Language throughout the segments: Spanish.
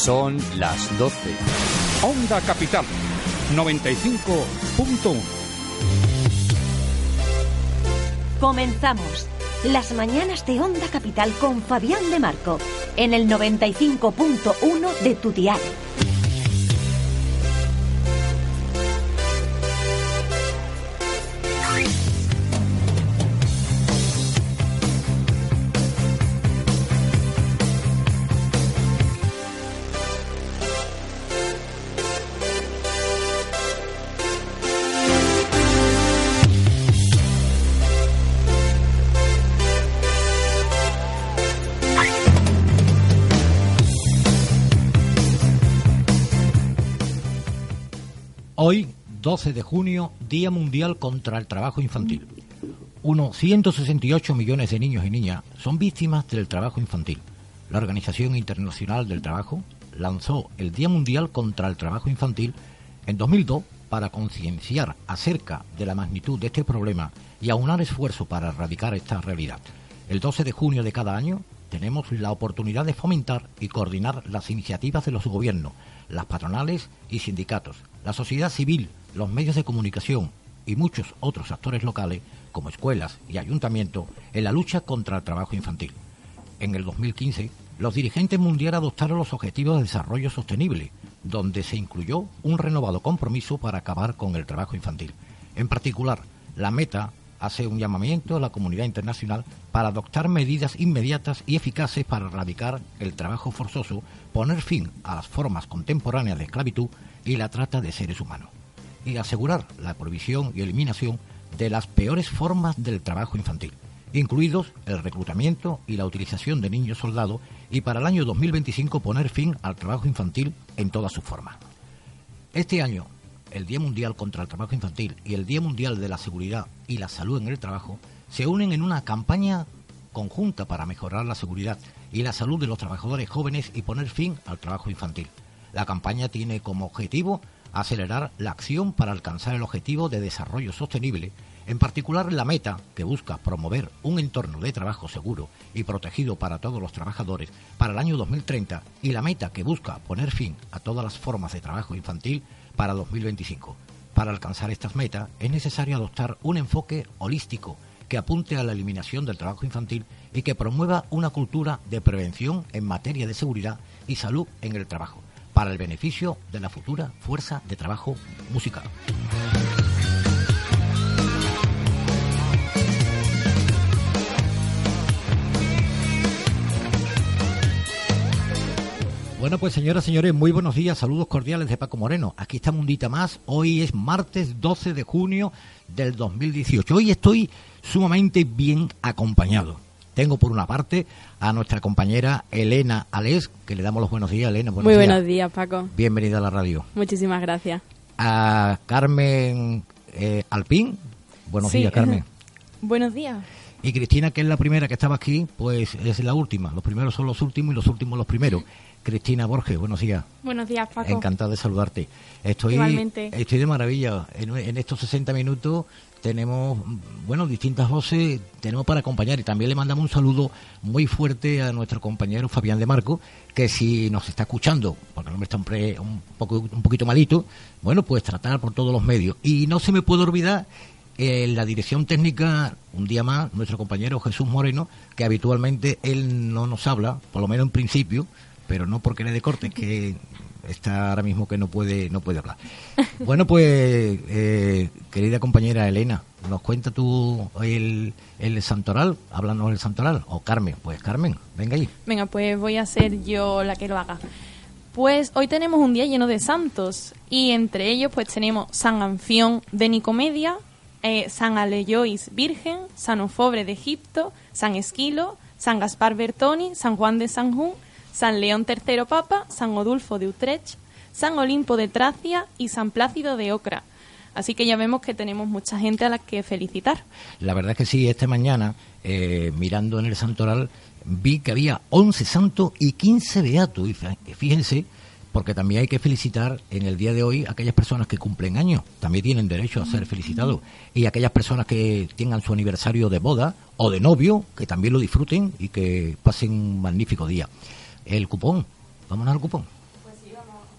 Son las 12. Onda Capital 95.1. Comenzamos. Las mañanas de Onda Capital con Fabián de Marco en el 95.1 de tu 12 de junio, Día Mundial contra el Trabajo Infantil. Unos 168 millones de niños y niñas son víctimas del trabajo infantil. La Organización Internacional del Trabajo lanzó el Día Mundial contra el Trabajo Infantil en 2002 para concienciar acerca de la magnitud de este problema y aunar esfuerzo para erradicar esta realidad. El 12 de junio de cada año tenemos la oportunidad de fomentar y coordinar las iniciativas de los gobiernos, las patronales y sindicatos, la sociedad civil, los medios de comunicación y muchos otros actores locales, como escuelas y ayuntamientos, en la lucha contra el trabajo infantil. En el 2015, los dirigentes mundiales adoptaron los Objetivos de Desarrollo Sostenible, donde se incluyó un renovado compromiso para acabar con el trabajo infantil. En particular, la meta hace un llamamiento a la comunidad internacional para adoptar medidas inmediatas y eficaces para erradicar el trabajo forzoso, poner fin a las formas contemporáneas de esclavitud y la trata de seres humanos, y asegurar la prohibición y eliminación de las peores formas del trabajo infantil, incluidos el reclutamiento y la utilización de niños soldados, y para el año 2025 poner fin al trabajo infantil en todas sus formas. Este año, el Día Mundial contra el Trabajo Infantil y el Día Mundial de la Seguridad y la Salud en el Trabajo se unen en una campaña conjunta para mejorar la seguridad y la salud de los trabajadores jóvenes y poner fin al trabajo infantil. La campaña tiene como objetivo acelerar la acción para alcanzar el objetivo de desarrollo sostenible, en particular la meta que busca promover un entorno de trabajo seguro y protegido para todos los trabajadores para el año 2030 y la meta que busca poner fin a todas las formas de trabajo infantil para 2025. Para alcanzar estas metas es necesario adoptar un enfoque holístico que apunte a la eliminación del trabajo infantil y que promueva una cultura de prevención en materia de seguridad y salud en el trabajo para el beneficio de la futura fuerza de trabajo musical. Bueno, pues señoras señores, muy buenos días, saludos cordiales de Paco Moreno. Aquí estamos un día más, hoy es martes 12 de junio del 2018. Hoy estoy sumamente bien acompañado. Tengo por una parte a nuestra compañera Elena Alés, que le damos los buenos días, Elena. Muy buenos días, Paco. Bienvenida a la radio. Muchísimas gracias. A Carmen eh, Alpín. Buenos días, Carmen. buenos días. Y Cristina, que es la primera que estaba aquí, pues es la última. Los primeros son los últimos y los últimos los primeros. Cristina Borges, buenos días. Buenos días, Paco. Encantado de saludarte. Estoy, Igualmente. Estoy de maravilla. En, en, estos 60 minutos tenemos, bueno, distintas voces, tenemos para acompañar y también le mandamos un saludo muy fuerte a nuestro compañero Fabián de Marco, que si nos está escuchando, porque el hombre está un, poco, un poquito malito, bueno, pues tratar por todos los medios. Y no se me puede olvidar en la dirección técnica, un día más, nuestro compañero Jesús Moreno, que habitualmente él no nos habla, por lo menos en principio, pero no porque le de corte, que está ahora mismo que no puede no puede hablar. Bueno, pues, eh, querida compañera Elena, ¿nos cuenta tú el, el santoral? Háblanos del santoral. O Carmen, pues Carmen, venga ahí. Venga, pues voy a ser yo la que lo haga. Pues hoy tenemos un día lleno de santos y entre ellos pues tenemos San Anfión de Nicomedia, eh, San Aleyois Virgen, San Ofobre de Egipto, San Esquilo, San Gaspar Bertoni, San Juan de Sanjún, San León III Papa, San Odulfo de Utrecht, San Olimpo de Tracia y San Plácido de Ocra. Así que ya vemos que tenemos mucha gente a la que felicitar. La verdad es que sí, esta mañana, eh, mirando en el santoral, vi que había 11 santos y 15 beatos. Y fíjense, porque también hay que felicitar en el día de hoy a aquellas personas que cumplen años, también tienen derecho a ser felicitados. Y aquellas personas que tengan su aniversario de boda o de novio, que también lo disfruten y que pasen un magnífico día. El cupón, vámonos al cupón.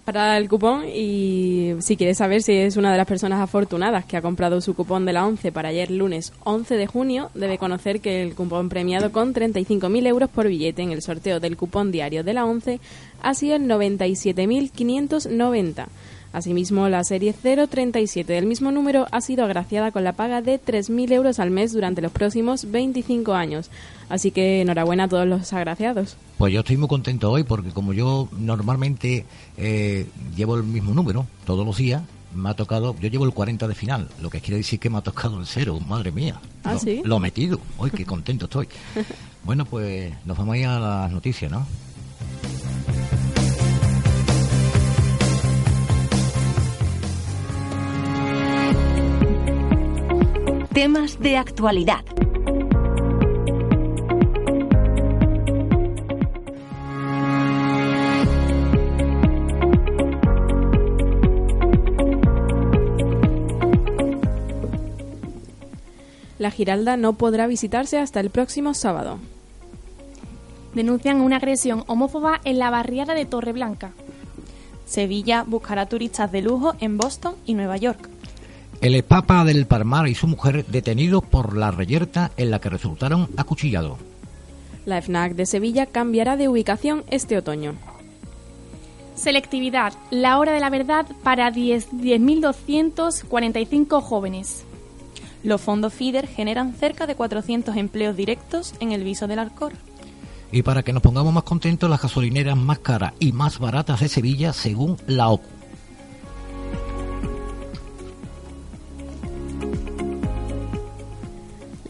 para el cupón y si quieres saber si es una de las personas afortunadas que ha comprado su cupón de la 11 para ayer lunes 11 de junio, debe conocer que el cupón premiado con 35.000 euros por billete en el sorteo del cupón diario de la 11 ha sido el 97.590. Asimismo, la serie 037 del mismo número ha sido agraciada con la paga de 3.000 euros al mes durante los próximos 25 años. Así que enhorabuena a todos los agraciados. Pues yo estoy muy contento hoy porque como yo normalmente eh, llevo el mismo número todos los días, me ha tocado, yo llevo el 40 de final, lo que quiere decir que me ha tocado el cero, madre mía. ¿Ah, lo, sí? Lo metido, hoy qué contento estoy. bueno, pues nos vamos a ir a las noticias, ¿no? Temas de actualidad. La Giralda no podrá visitarse hasta el próximo sábado. Denuncian una agresión homófoba en la barriada de Torreblanca. Sevilla buscará turistas de lujo en Boston y Nueva York. El Papa del Palmar y su mujer detenidos por la reyerta en la que resultaron acuchillados. La FNAC de Sevilla cambiará de ubicación este otoño. Selectividad, la hora de la verdad para 10 10.245 jóvenes. Los fondos FIDER generan cerca de 400 empleos directos en el viso del Alcor. Y para que nos pongamos más contentos, las gasolineras más caras y más baratas de Sevilla según la OCU.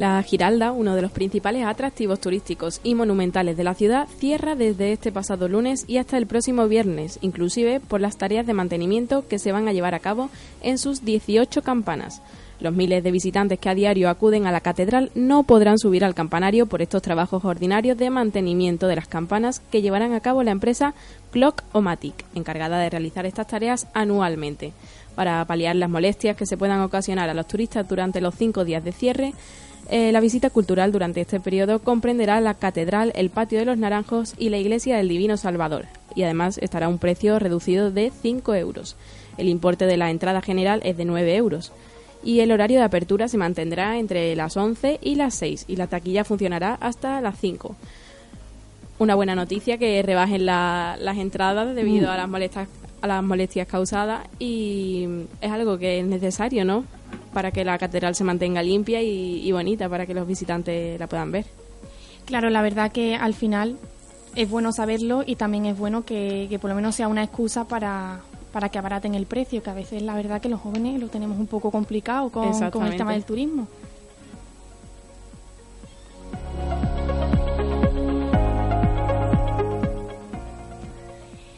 La Giralda, uno de los principales atractivos turísticos y monumentales de la ciudad, cierra desde este pasado lunes y hasta el próximo viernes, inclusive por las tareas de mantenimiento que se van a llevar a cabo en sus 18 campanas. Los miles de visitantes que a diario acuden a la catedral no podrán subir al campanario por estos trabajos ordinarios de mantenimiento de las campanas que llevarán a cabo la empresa Clock o Matic, encargada de realizar estas tareas anualmente. Para paliar las molestias que se puedan ocasionar a los turistas durante los cinco días de cierre, eh, la visita cultural durante este periodo comprenderá la catedral, el patio de los naranjos y la iglesia del Divino Salvador, y además estará a un precio reducido de 5 euros. El importe de la entrada general es de 9 euros. Y el horario de apertura se mantendrá entre las 11 y las 6 y la taquilla funcionará hasta las 5. Una buena noticia que rebajen la- las entradas debido a las molestias a las molestias causadas y es algo que es necesario, ¿no? Para que la catedral se mantenga limpia y, y bonita para que los visitantes la puedan ver. Claro, la verdad que al final es bueno saberlo y también es bueno que, que por lo menos sea una excusa para, para que abaraten el precio, que a veces la verdad que los jóvenes lo tenemos un poco complicado con, con el tema del turismo.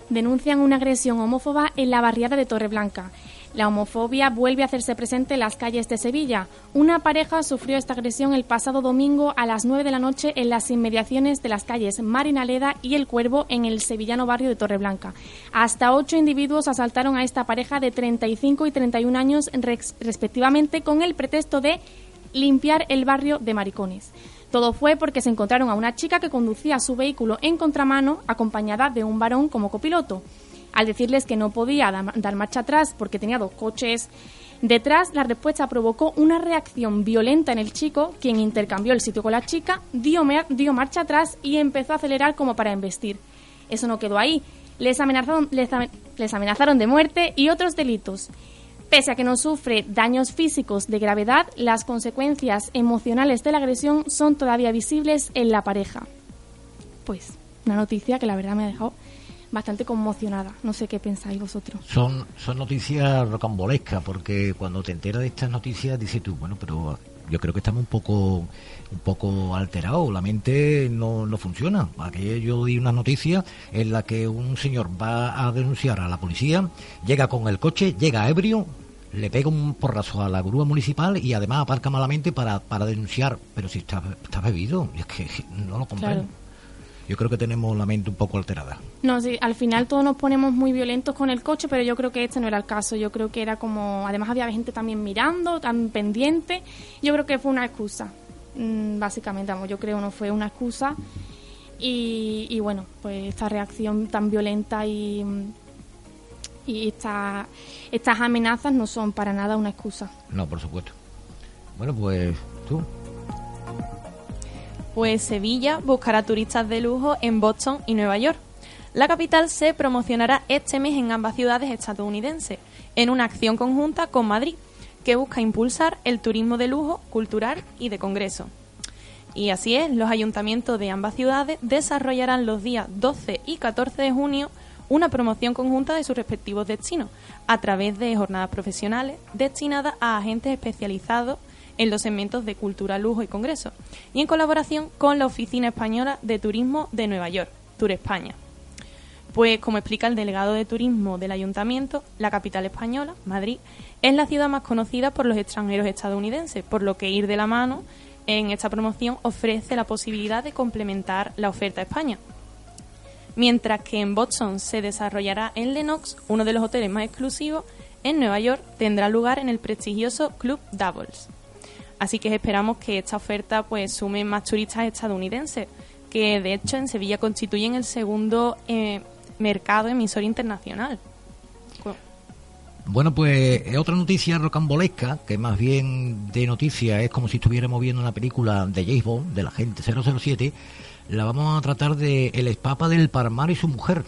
Denuncian una agresión homófoba en la barriada de Torreblanca. La homofobia vuelve a hacerse presente en las calles de Sevilla. Una pareja sufrió esta agresión el pasado domingo a las 9 de la noche en las inmediaciones de las calles Marinaleda y El Cuervo en el sevillano barrio de Torreblanca. Hasta ocho individuos asaltaron a esta pareja de 35 y 31 años respectivamente con el pretexto de limpiar el barrio de maricones. Todo fue porque se encontraron a una chica que conducía su vehículo en contramano acompañada de un varón como copiloto. Al decirles que no podía da- dar marcha atrás porque tenía dos coches detrás, la respuesta provocó una reacción violenta en el chico, quien intercambió el sitio con la chica, dio, marcha atrás y empezó a acelerar como para embestir. Eso no quedó ahí. Les amenazaron, les amen- les amenazaron de muerte y otros delitos. Pese a que no sufre daños físicos de gravedad, las consecuencias emocionales de la agresión son todavía visibles en la pareja. Pues una noticia que la verdad me ha dejado bastante conmocionada. No sé qué pensáis vosotros. Son, son noticias rocambolescas porque cuando te enteras de estas noticias dices tú, bueno, pero yo creo que estamos un poco un poco alterados, la mente no, no funciona. Aquí yo di una noticia en la que un señor va a denunciar a la policía, llega con el coche, llega ebrio, le pega un porrazo a la grúa municipal y además aparca malamente para, para denunciar. Pero si está, está bebido, es que no lo comprendo. Claro. Yo creo que tenemos la mente un poco alterada. No, sí, al final todos nos ponemos muy violentos con el coche, pero yo creo que este no era el caso. Yo creo que era como, además había gente también mirando, tan pendiente. Yo creo que fue una excusa, mm, básicamente, vamos, yo creo no fue una excusa. Y, y bueno, pues esta reacción tan violenta y, y esta, estas amenazas no son para nada una excusa. No, por supuesto. Bueno, pues tú. Pues Sevilla buscará turistas de lujo en Boston y Nueva York. La capital se promocionará este mes en ambas ciudades estadounidenses, en una acción conjunta con Madrid, que busca impulsar el turismo de lujo, cultural y de congreso. Y así es, los ayuntamientos de ambas ciudades desarrollarán los días 12 y 14 de junio una promoción conjunta de sus respectivos destinos, a través de jornadas profesionales destinadas a agentes especializados en los segmentos de cultura, lujo y congreso, y en colaboración con la Oficina Española de Turismo de Nueva York, Tour España. Pues, como explica el delegado de turismo del ayuntamiento, la capital española, Madrid, es la ciudad más conocida por los extranjeros estadounidenses, por lo que ir de la mano en esta promoción ofrece la posibilidad de complementar la oferta a España. Mientras que en Boston se desarrollará en Lenox, uno de los hoteles más exclusivos, en Nueva York tendrá lugar en el prestigioso Club Doubles. Así que esperamos que esta oferta pues sume más turistas estadounidenses, que de hecho en Sevilla constituyen el segundo eh, mercado emisor internacional. Bueno, pues es otra noticia rocambolesca, que más bien de noticia es como si estuviéramos viendo una película de James Bond, de la gente 007. La vamos a tratar de El Espapa del Parmar y su mujer.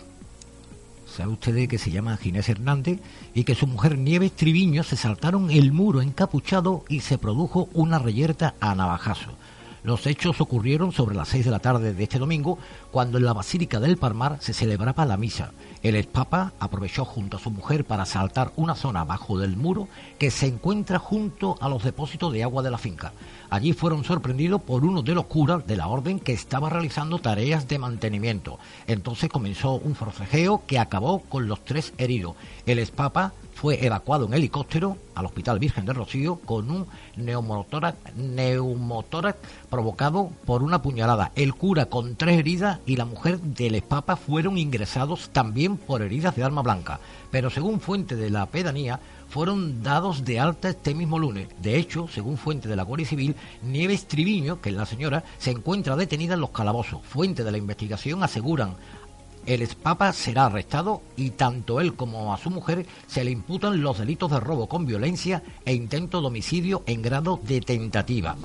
Sabe usted que se llama Ginés Hernández y que su mujer Nieves Triviño se saltaron el muro encapuchado y se produjo una reyerta a navajazo. Los hechos ocurrieron sobre las seis de la tarde de este domingo, cuando en la Basílica del Parmar se celebraba la misa. El expapa aprovechó junto a su mujer para saltar una zona bajo del muro que se encuentra junto a los depósitos de agua de la finca. Allí fueron sorprendidos por uno de los curas de la orden que estaba realizando tareas de mantenimiento. Entonces comenzó un forcejeo que acabó con los tres heridos. El expapa fue evacuado en helicóptero al Hospital Virgen de Rocío con un neumotórax, provocado por una puñalada. El cura con tres heridas y la mujer del Papa fueron ingresados también por heridas de arma blanca. Pero según fuente de la pedanía, fueron dados de alta este mismo lunes. De hecho, según fuente de la Guardia Civil, Nieves Triviño, que es la señora, se encuentra detenida en los calabozos. Fuente de la investigación aseguran el expapa será arrestado y tanto él como a su mujer se le imputan los delitos de robo con violencia e intento de homicidio en grado de tentativa.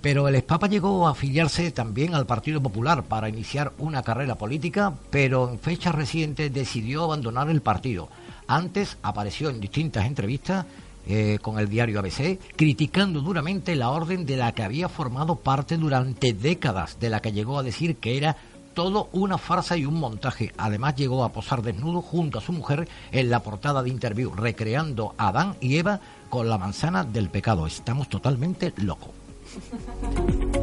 Pero el expapa llegó a afiliarse también al Partido Popular para iniciar una carrera política, pero en fechas recientes decidió abandonar el partido. Antes apareció en distintas entrevistas eh, con el diario ABC, criticando duramente la orden de la que había formado parte durante décadas, de la que llegó a decir que era todo una farsa y un montaje. Además llegó a posar desnudo junto a su mujer en la portada de Interview, recreando a Adán y Eva con la manzana del pecado. Estamos totalmente locos.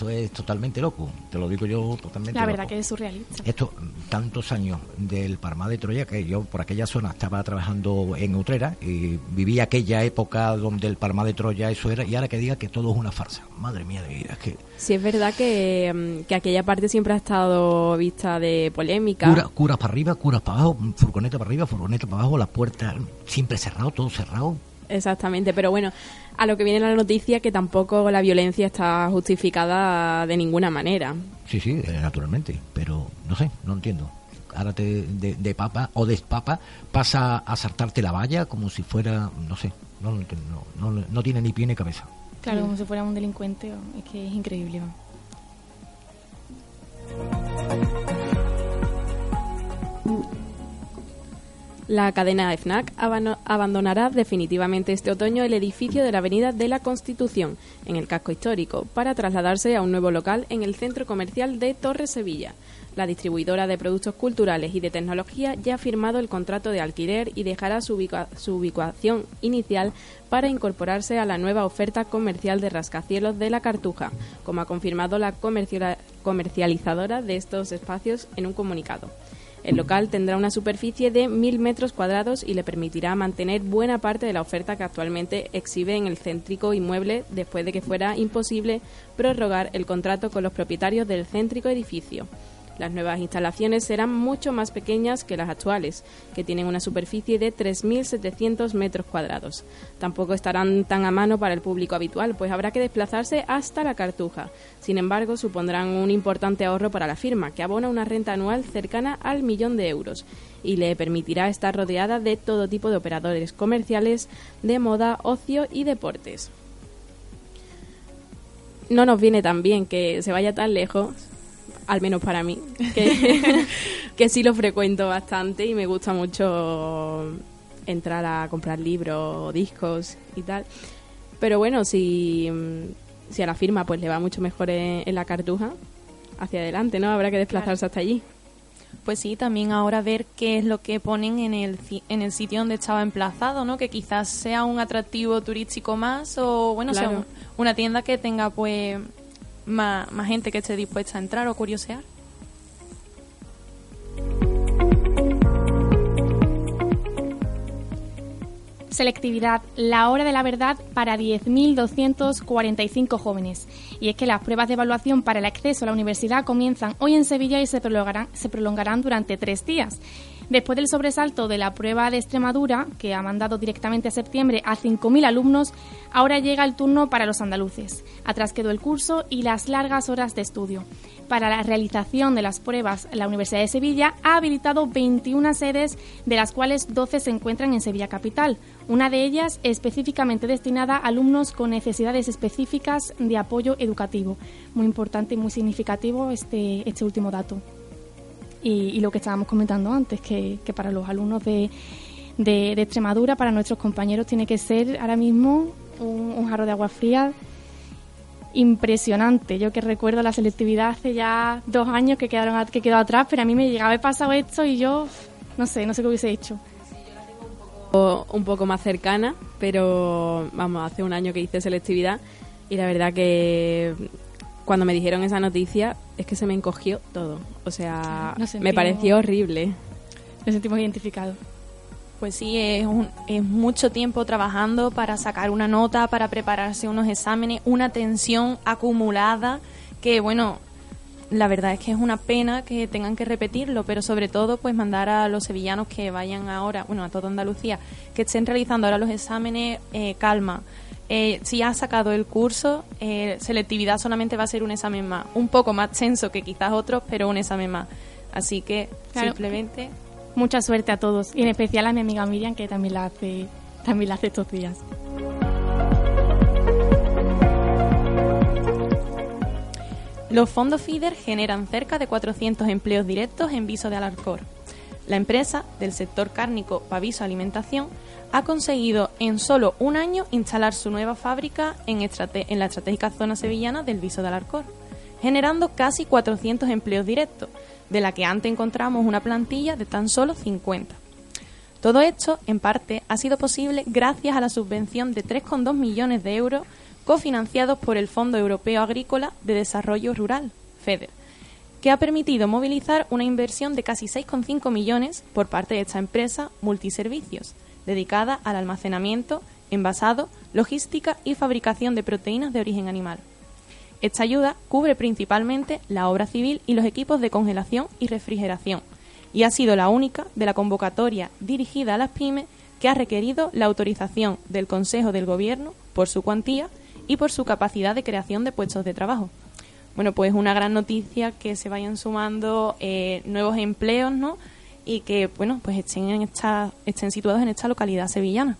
esto es totalmente loco, te lo digo yo totalmente La verdad que es surrealista. Esto, tantos años del Parma de Troya, que yo por aquella zona estaba trabajando en Utrera y viví aquella época donde el Parma de Troya eso era, y ahora que diga que todo es una farsa. Madre mía de vida, es que... Sí, es verdad que, mm, que aquella parte siempre ha estado vista de polémica. curas para arriba, curas para abajo, furgoneta para arriba, furgoneta para abajo, las puertas siempre cerrado, todo cerrado. Exactamente, pero bueno, a lo que viene la noticia que tampoco la violencia está justificada de ninguna manera. Sí, sí, eh, naturalmente, pero no sé, no entiendo. Ahora te, de, papa o despapa pasa a saltarte la valla como si fuera, no sé, no, no, no, tiene ni pie ni cabeza. Claro, como si fuera un delincuente, es que es increíble. La cadena FNAC abandonará definitivamente este otoño el edificio de la Avenida de la Constitución, en el casco histórico, para trasladarse a un nuevo local en el centro comercial de Torre Sevilla. La distribuidora de productos culturales y de tecnología ya ha firmado el contrato de alquiler y dejará su, ubicación inicial para incorporarse a la nueva oferta comercial de rascacielos de la Cartuja, como ha confirmado la comercializadora de estos espacios en un comunicado. El local tendrá una superficie de 1.000 metros cuadrados y le permitirá mantener buena parte de la oferta que actualmente exhibe en el céntrico inmueble después de que fuera imposible prorrogar el contrato con los propietarios del céntrico edificio. Las nuevas instalaciones serán mucho más pequeñas que las actuales, que tienen una superficie de 3.700 metros cuadrados. Tampoco estarán tan a mano para el público habitual, pues habrá que desplazarse hasta la Cartuja. Sin embargo, supondrán un importante ahorro para la firma, que abona una renta anual cercana al millón de euros y le permitirá estar rodeada de todo tipo de operadores comerciales de moda, ocio y deportes. No nos viene tan bien que se vaya tan lejos, al menos para mí, que, que sí lo frecuento bastante y me gusta mucho entrar a comprar libros, discos y tal. Pero bueno, si, si a la firma pues le va mucho mejor en, en la cartuja, hacia adelante, ¿no? Habrá que desplazarse hasta allí. Pues sí, también ahora ver qué es lo que ponen en el, en el sitio donde estaba emplazado, ¿no? Que quizás sea un atractivo turístico más o, bueno, sea un- una tienda que tenga, pues, más, más gente que esté dispuesta a entrar o curiosear. Selectividad, la hora de la verdad para 10.245 jóvenes. Y es que las pruebas de evaluación para el acceso a la universidad comienzan hoy en Sevilla y se prolongarán, se prolongarán durante tres días. Después del sobresalto de la prueba de Extremadura, que ha mandado directamente a septiembre a 5.000 alumnos, ahora llega el turno para los andaluces. Atrás quedó el curso y las largas horas de estudio. Para la realización de las pruebas, la Universidad de Sevilla ha habilitado 21 sedes, de las cuales 12 se encuentran en Sevilla Capital. Una de ellas específicamente destinada a alumnos con necesidades específicas de apoyo educativo. Muy importante y muy significativo este, este último dato. Y, lo que estábamos comentando antes, que, que para los alumnos de, de- Extremadura, para nuestros compañeros, tiene que ser ahora mismo un, jarro de agua fría impresionante. Yo que recuerdo la selectividad hace ya dos años que quedaron que quedó atrás, pero a mí me llegaba he pasado esto y yo no sé, no sé qué hubiese hecho. o un poco más cercana, pero vamos, hace un año que hice selectividad y la verdad que cuando me dijeron esa noticia es que se me encogió todo. O sea, me pareció horrible. Nos sentimos identificados. Pues sí, es, un- es mucho tiempo trabajando para sacar una nota, para prepararse unos exámenes, una tensión acumulada que, bueno, la verdad es que es una pena que tengan que repetirlo, pero sobre todo pues mandar a los sevillanos que vayan ahora, bueno, a toda Andalucía, que estén realizando ahora los exámenes, eh, calma. Eh, si has sacado el curso, eh, selectividad solamente va a ser un examen más, un poco más tenso que quizás otros, pero un examen más. Así que Claro. simplemente Mucha suerte a todos y en especial a mi amiga Miriam que también la hace también la hace estos días. Los fondos FIDER generan cerca de 400 empleos directos en Viso de Alarcor. La empresa del sector cárnico Paviso Alimentación ha conseguido en solo un año instalar su nueva fábrica en, la estratégica zona sevillana del Viso de Alarcor, generando casi 400 empleos directos, de la que antes encontramos una plantilla de tan solo 50. Todo esto, en parte, ha sido posible gracias a la subvención de 3,2 millones de euros cofinanciados por el Fondo Europeo Agrícola de Desarrollo Rural, FEDER, que ha permitido movilizar una inversión de casi 6,5 millones por parte de esta empresa multiservicios, dedicada al almacenamiento, envasado, logística y fabricación de proteínas de origen animal. Esta ayuda cubre principalmente la obra civil y los equipos de congelación y refrigeración, y ha sido la única de la convocatoria dirigida a las pymes que ha requerido la autorización del Consejo del Gobierno por su cuantía y por su capacidad de creación de puestos de trabajo. Bueno, pues una gran noticia que se vayan sumando eh, nuevos empleos, ¿no? Y que, bueno, pues estén, en esta, estén situados en esta localidad sevillana.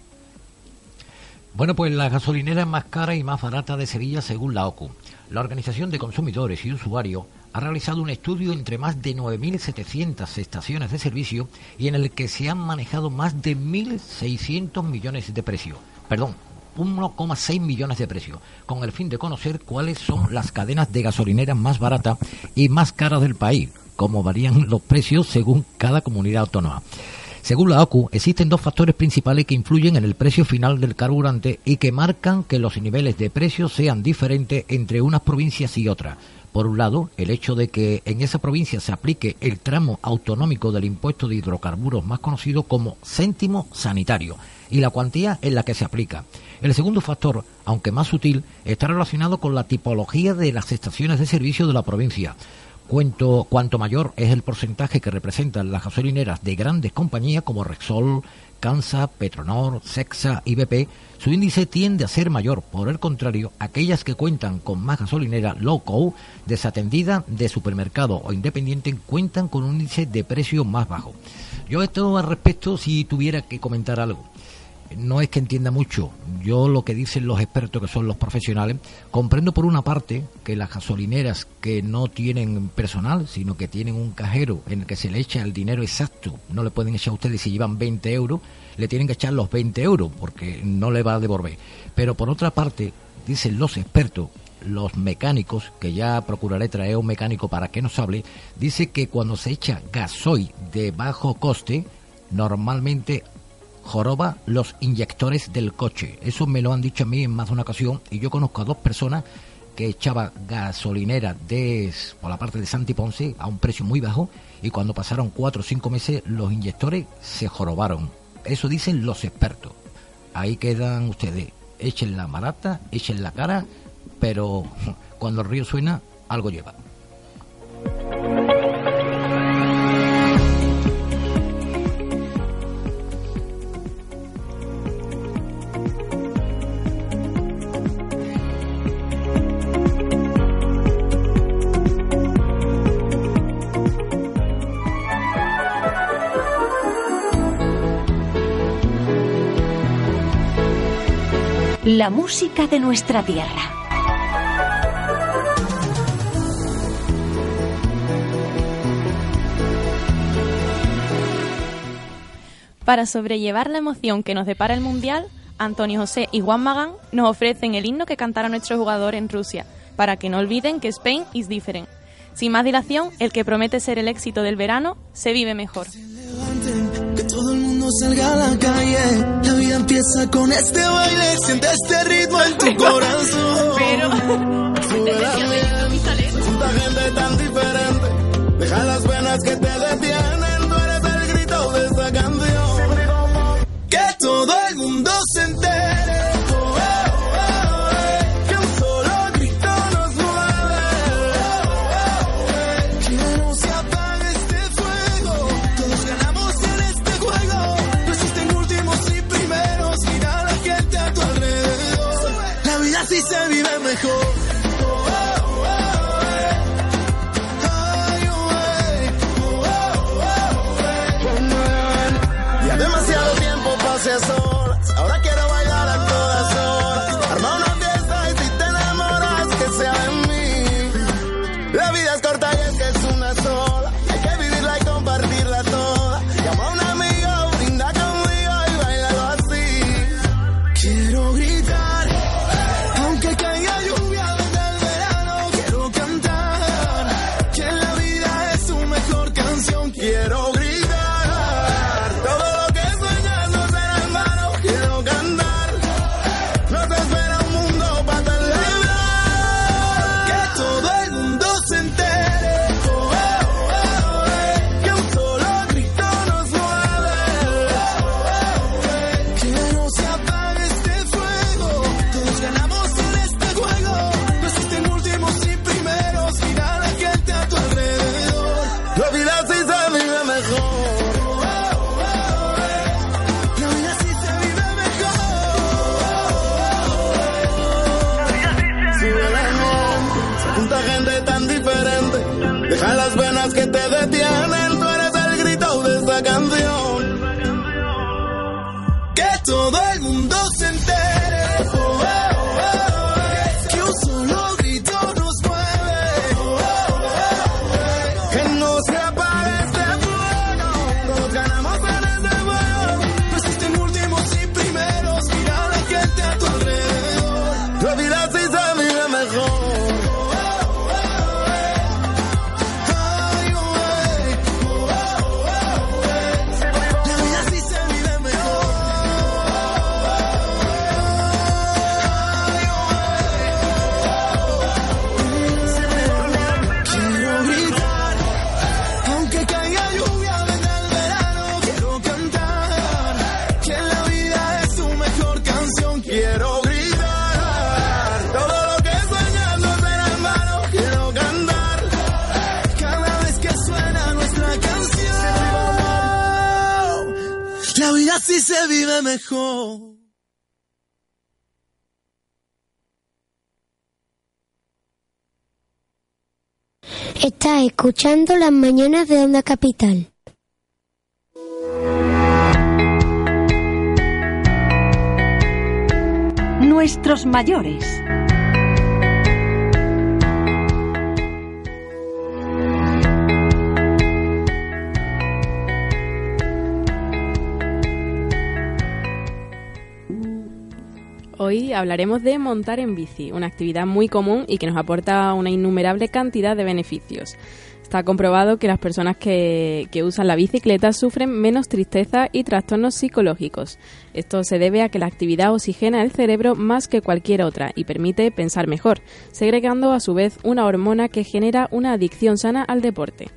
Bueno, pues la gasolinera más cara y más barata de Sevilla según la OCU. La Organización de Consumidores y Usuarios ha realizado un estudio entre más de 9.700 estaciones de servicio y en el que se han manejado más de 1.600 millones de precios. Perdón, 1,6 millones de precios, con el fin de conocer cuáles son las cadenas de gasolineras más baratas y más caras del país, cómo varían los precios según cada comunidad autónoma. Según la OCU, existen dos factores principales que influyen en el precio final del carburante y que marcan que los niveles de precios sean diferentes entre unas provincias y otras. Por un lado, el hecho de que en esa provincia se aplique el tramo autonómico del impuesto de hidrocarburos más conocido como céntimo sanitario y la cuantía en la que se aplica. El segundo factor, aunque más sutil, está relacionado con la tipología de las estaciones de servicio de la provincia. Cuento, cuanto mayor es el porcentaje que representan las gasolineras de grandes compañías como Rexol, Cansa, Petronor, Sexa y BP, su índice tiende a ser mayor. Por el contrario, aquellas que cuentan con más gasolinera low-cost, desatendida de supermercado o independiente, cuentan con un índice de precio más bajo. Yo esto al respecto, si tuviera que comentar algo, no es que entienda mucho. Yo lo que dicen los expertos, que son los profesionales, comprendo por una parte que las gasolineras que no tienen personal, sino que tienen un cajero en el que se le echa el dinero exacto, no le pueden echar a ustedes si llevan 20 euros, le tienen que echar los 20 euros porque no le va a devolver. Pero por otra parte, dicen los expertos, los mecánicos, que ya procuraré traer un mecánico para que nos hable, dice que cuando se echa gasoil de bajo coste, normalmente joroba los inyectores del coche. Eso me lo han dicho a mí en más de una ocasión y yo conozco a dos personas que echaba gasolinera de, por la parte de Santi Ponce a un precio muy bajo y cuando pasaron cuatro o cinco meses los inyectores se jorobaron. Eso dicen los expertos. Ahí quedan ustedes. Echen la barata, echen la cara, pero cuando el río suena, algo lleva. La música de nuestra tierra. Para sobrellevar la emoción que nos depara el Mundial, Antonio José y Juan Magán nos ofrecen el himno que cantará nuestro jugador en Rusia, para que no olviden que Spain is different. Sin más dilación, el que promete ser el éxito del verano se vive mejor. Salga a la calle. La vida empieza con este baile. Siente este ritmo en tu corazón. Pero... Junta gente tan diferente. Deja las penas que te detienen. Tú eres el grito de esta canción. Que todo el mundo se mejor. Estás escuchando las mañanas de Onda Capital. Nuestros mayores. Hoy hablaremos de montar en bici, una actividad muy común y que nos aporta una innumerable cantidad de beneficios. Está comprobado que las personas que, que, usan la bicicleta sufren menos tristeza y trastornos psicológicos. Esto se debe a que la actividad oxigena el cerebro más que cualquier otra y permite pensar mejor, segregando a su vez una hormona que genera una adicción sana al deporte.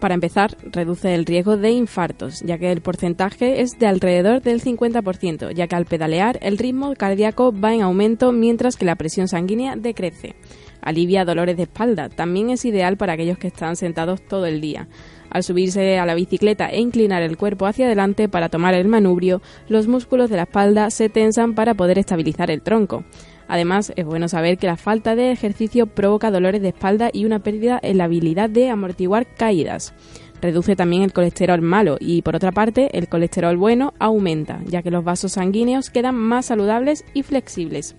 Para empezar, reduce el riesgo de infartos, ya que el porcentaje es de alrededor del 50%, ya que al pedalear el ritmo cardíaco va en aumento mientras que la presión sanguínea decrece. Alivia dolores de espalda, también es ideal para aquellos que están sentados todo el día. Al subirse a la bicicleta e inclinar el cuerpo hacia adelante para tomar el manubrio, los músculos de la espalda se tensan para poder estabilizar el tronco. Además, es bueno saber que la falta de ejercicio provoca dolores de espalda y una pérdida en la habilidad de amortiguar caídas. Reduce también el colesterol malo y, por otra parte, el colesterol bueno aumenta, ya que los vasos sanguíneos quedan más saludables y flexibles.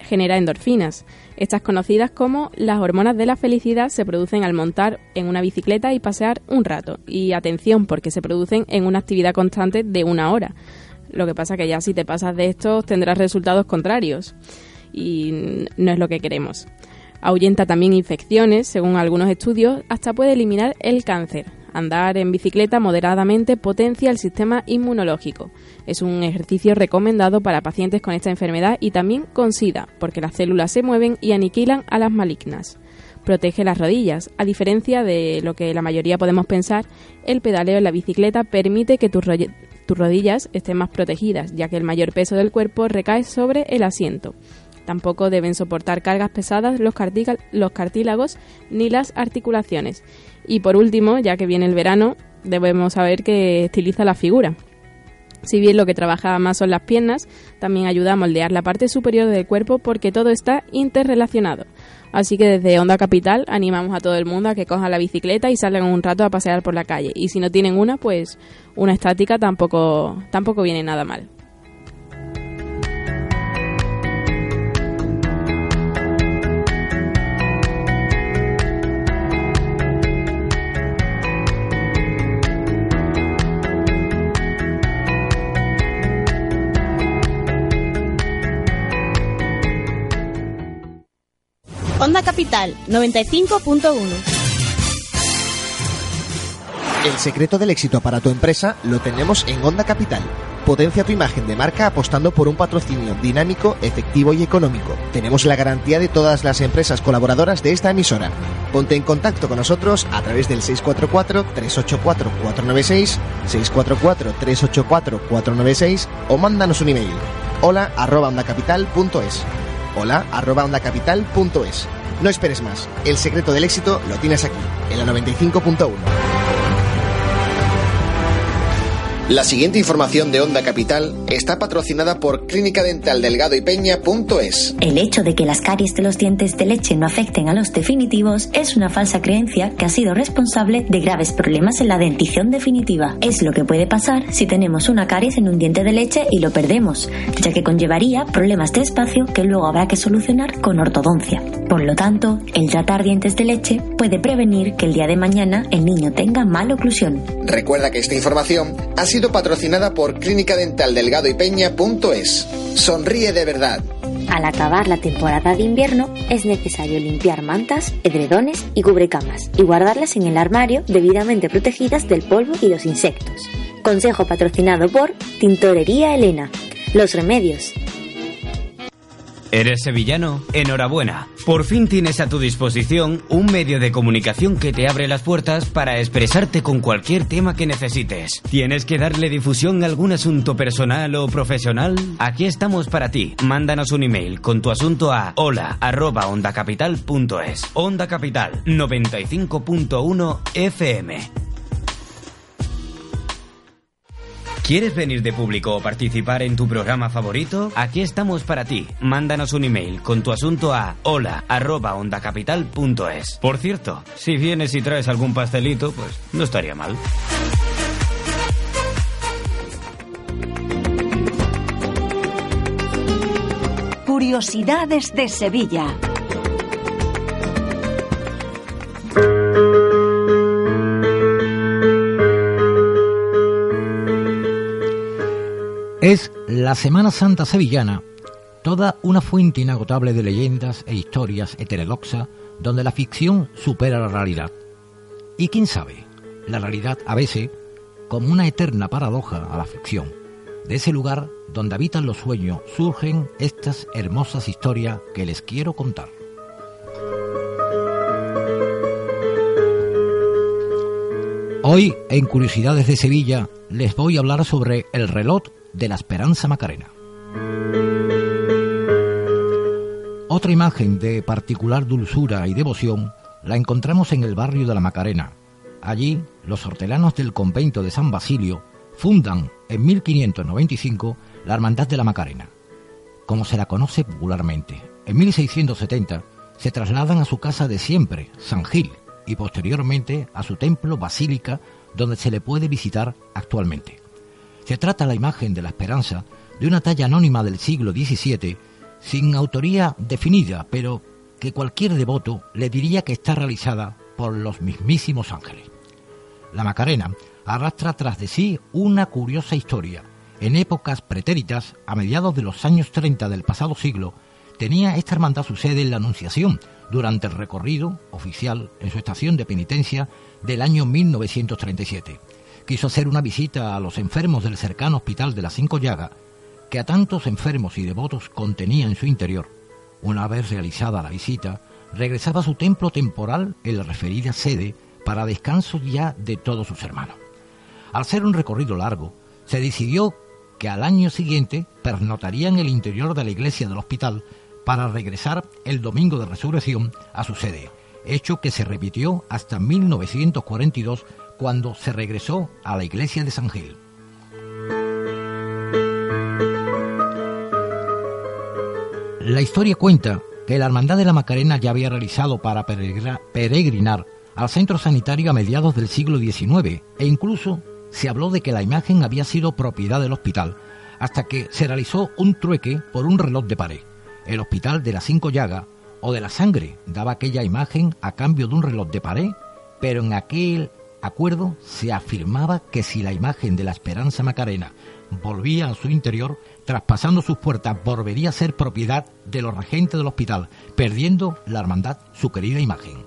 Genera endorfinas. Estas conocidas como las hormonas de la felicidad se producen al montar en una bicicleta y pasear un rato. Y atención, porque se producen en una actividad constante de una hora. Lo que pasa que ya si te pasas de esto tendrás resultados contrarios y no es lo que queremos. Ahuyenta también infecciones, según algunos estudios, hasta puede eliminar el cáncer. Andar en bicicleta moderadamente potencia el sistema inmunológico. Es un ejercicio recomendado para pacientes con esta enfermedad y también con SIDA, porque las células se mueven y aniquilan a las malignas. Protege las rodillas. A diferencia de lo que la mayoría podemos pensar, el pedaleo en la bicicleta permite que tus, tus rodillas estén más protegidas, ya que el mayor peso del cuerpo recae sobre el asiento. Tampoco deben soportar cargas pesadas los, los cartílagos ni las articulaciones. Y por último, ya que viene el verano, debemos saber que estiliza la figura. Si bien lo que trabaja más son las piernas, también ayuda a moldear la parte superior del cuerpo porque todo está interrelacionado. Así que desde Onda Capital animamos a todo el mundo a que cojan la bicicleta y salgan un rato a pasear por la calle. Y si no tienen una, pues una estática tampoco, tampoco viene nada mal. Onda Capital 95.1. El secreto del éxito para tu empresa lo tenemos en Onda Capital. Potencia tu imagen de marca apostando por un patrocinio dinámico, efectivo y económico. Tenemos la garantía de todas las empresas colaboradoras de esta emisora. Ponte en contacto con nosotros a través del 644-384-496, 644-384-496 o mándanos un email. Hola arroba ondacapital.es. Hola arroba ondacapital.es. No esperes más. El secreto del éxito lo tienes aquí, en la 95.1. La siguiente información de Onda Capital está patrocinada por Clínica Dental Delgado y Peña.es. El hecho de que las caries de los dientes de leche no afecten a los definitivos es una falsa creencia que ha sido responsable de graves problemas en la dentición definitiva. Es lo que puede pasar si tenemos una caries en un diente de leche y lo perdemos, ya que conllevaría problemas de espacio que luego habrá que solucionar con ortodoncia. Por lo tanto, el tratar dientes de leche puede prevenir que el día de mañana el niño tenga mala oclusión. Recuerda que esta información ha sido patrocinada por Clínica Dental Delgado y Peña.es. Sonríe de verdad. Al acabar la temporada de invierno es necesario limpiar mantas, edredones y cubrecamas y guardarlas en el armario debidamente protegidas del polvo y los insectos. Consejo patrocinado por Tintorería Elena. Los remedios. ¿Eres sevillano? Enhorabuena. Por fin tienes a tu disposición un medio de comunicación que te abre las puertas para expresarte con cualquier tema que necesites. ¿Tienes que darle difusión a algún asunto personal o profesional? Aquí estamos para ti. Mándanos un email con tu asunto a hola@ondacapital.es. Onda Capital 95.1 FM. ¿Quieres venir de público o participar en tu programa favorito? Aquí estamos para ti. Mándanos un email con tu asunto a hola@ondacapital.es. Por cierto, si vienes y traes algún pastelito, pues no estaría mal. Curiosidades de Sevilla. Es la Semana Santa Sevillana, toda una fuente inagotable de leyendas e historias heterodoxas donde la ficción supera la realidad. Y quién sabe, la realidad a veces como una eterna paradoja a la ficción. De ese lugar donde habitan los sueños surgen estas hermosas historias que les quiero contar. Hoy, en Curiosidades de Sevilla, les voy a hablar sobre el reloj de la Esperanza Macarena. Otra imagen de particular dulzura y devoción la encontramos en el barrio de la Macarena. Allí, los hortelanos del convento de San Basilio fundan en 1595 la Hermandad de la Macarena, como se la conoce popularmente. En 1670 se trasladan a su casa de siempre, San Gil, y posteriormente a su templo basílica, donde se le puede visitar actualmente. Se trata la imagen de la esperanza de una talla anónima del siglo XVII, sin autoría definida, pero que cualquier devoto le diría que está realizada por los mismísimos ángeles. La Macarena arrastra tras de sí una curiosa historia. En épocas pretéritas, a mediados de los años 30 del pasado siglo, tenía esta hermandad su sede en la Anunciación durante el recorrido oficial en su estación de penitencia del año 1937. Quiso hacer una visita a los enfermos del cercano hospital de las Cinco Llagas, que a tantos enfermos y devotos contenía en su interior. Una vez realizada la visita, regresaba a su templo temporal en la referida sede para descanso ya de todos sus hermanos. Al ser un recorrido largo, se decidió que al año siguiente pernotaría en el interior de la iglesia del hospital para regresar el domingo de resurrección a su sede, hecho que se repitió hasta 1942 cuando se regresó a la iglesia de San Gil. La historia cuenta que la Hermandad de la Macarena ya había realizado para peregrinar al centro sanitario a mediados del siglo XIX e incluso se habló de que la imagen había sido propiedad del hospital hasta que se realizó un trueque por un reloj de pared. El hospital de las cinco llagas o de la sangre daba aquella imagen a cambio de un reloj de pared, pero en aquel acuerdo se afirmaba que si la imagen de la Esperanza Macarena volvía a su interior, traspasando sus puertas, volvería a ser propiedad de los regentes del hospital, perdiendo la hermandad su querida imagen.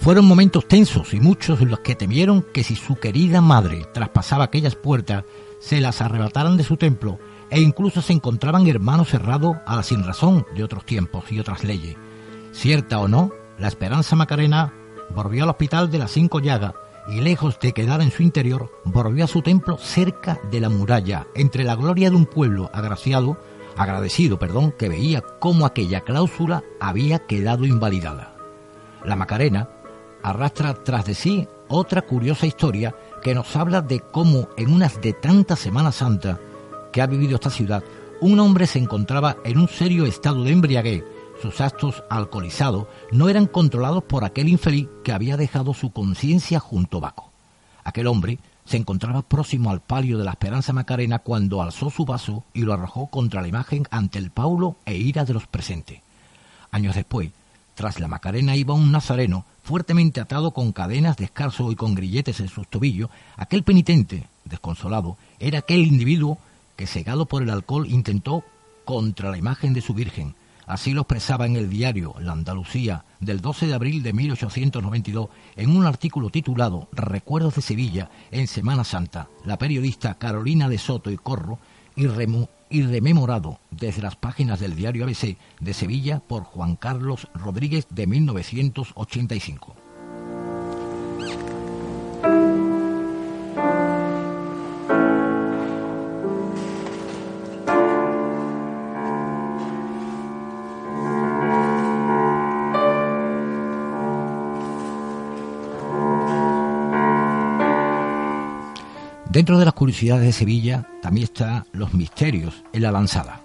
Fueron momentos tensos y muchos los que temieron que si su querida madre traspasaba aquellas puertas, se las arrebataran de su templo e incluso se encontraban hermanos cerrados a la sinrazón de otros tiempos y otras leyes. Cierta o no, la Esperanza Macarena volvió al hospital de las Cinco Llagas y lejos de quedar en su interior, volvió a su templo cerca de la muralla, entre la gloria de un pueblo agraciado, agradecido, perdón, que veía cómo aquella cláusula había quedado invalidada. La Macarena arrastra tras de sí otra curiosa historia que nos habla de cómo en unas de tantas Semanas Santa que ha vivido esta ciudad, un hombre se encontraba en un serio estado de embriaguez. Sus actos alcoholizados no eran controlados por aquel infeliz que había dejado su conciencia junto a Baco. Aquel hombre se encontraba próximo al palio de la Esperanza Macarena cuando alzó su vaso y lo arrojó contra la imagen ante el Paulo e ira de los presentes. Años después, tras la Macarena iba un nazareno fuertemente atado con cadenas de escarzo y con grilletes en sus tobillos. Aquel penitente, desconsolado, era aquel individuo que, cegado por el alcohol, intentó contra la imagen de su Virgen. Así lo expresaba en el diario La Andalucía del 12 de abril de 1892 en un artículo titulado Recuerdos de Sevilla en Semana Santa, la periodista Carolina de Soto y Corro y y rememorado desde las páginas del diario ABC de Sevilla por Juan Carlos Rodríguez de 1985. Dentro de las curiosidades de Sevilla también están los misterios en la lanzada.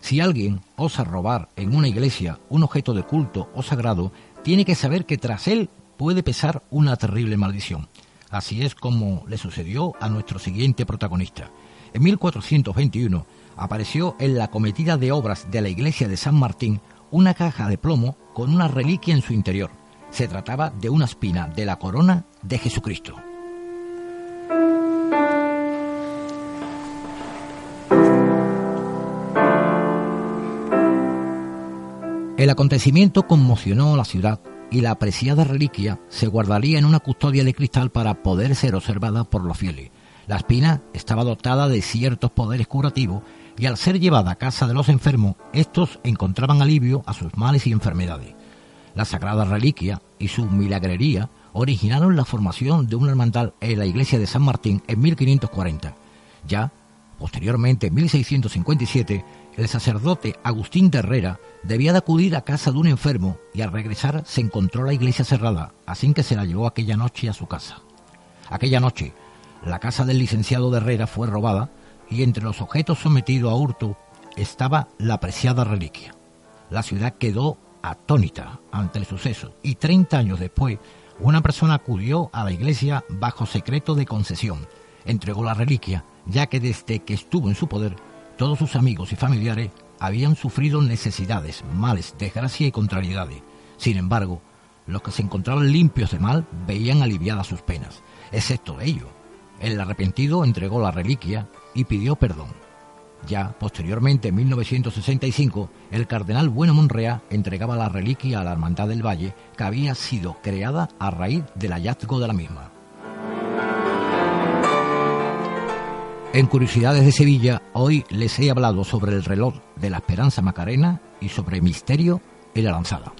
Si alguien osa robar en una iglesia un objeto de culto o sagrado, tiene que saber que tras él puede pesar una terrible maldición. Así es como le sucedió a nuestro siguiente protagonista. En 1421 apareció en la cometida de obras de la iglesia de San Martín una caja de plomo con una reliquia en su interior. Se trataba de una espina de la corona de Jesucristo. El acontecimiento conmocionó a la ciudad y la apreciada reliquia se guardaría en una custodia de cristal para poder ser observada por los fieles. La espina estaba dotada de ciertos poderes curativos y al ser llevada a casa de los enfermos, estos encontraban alivio a sus males y enfermedades. La sagrada reliquia y su milagrería originaron la formación de una hermandad en la iglesia de San Martín en 1540. Ya, posteriormente, en 1657, el sacerdote Agustín de Herrera debía de acudir a casa de un enfermo y al regresar se encontró la iglesia cerrada, así que se la llevó aquella noche a su casa. Aquella noche, la casa del licenciado de Herrera fue robada y entre los objetos sometidos a hurto estaba la preciada reliquia. La ciudad quedó atónita ante el suceso y 30 años después una persona acudió a la iglesia bajo secreto de concesión, entregó la reliquia, ya que desde que estuvo en su poder todos sus amigos y familiares habían sufrido necesidades, males, desgracia y contrariedades. Sin embargo, los que se encontraban limpios de mal veían aliviadas sus penas, excepto ellos. El arrepentido entregó la reliquia y pidió perdón. Ya posteriormente, en 1965, el cardenal Bueno Monrea entregaba la reliquia a la Hermandad del Valle, que había sido creada a raíz del hallazgo de la misma. En Curiosidades de Sevilla, hoy les he hablado sobre el reloj de la Esperanza Macarena y sobre Misterio en la Lanzada.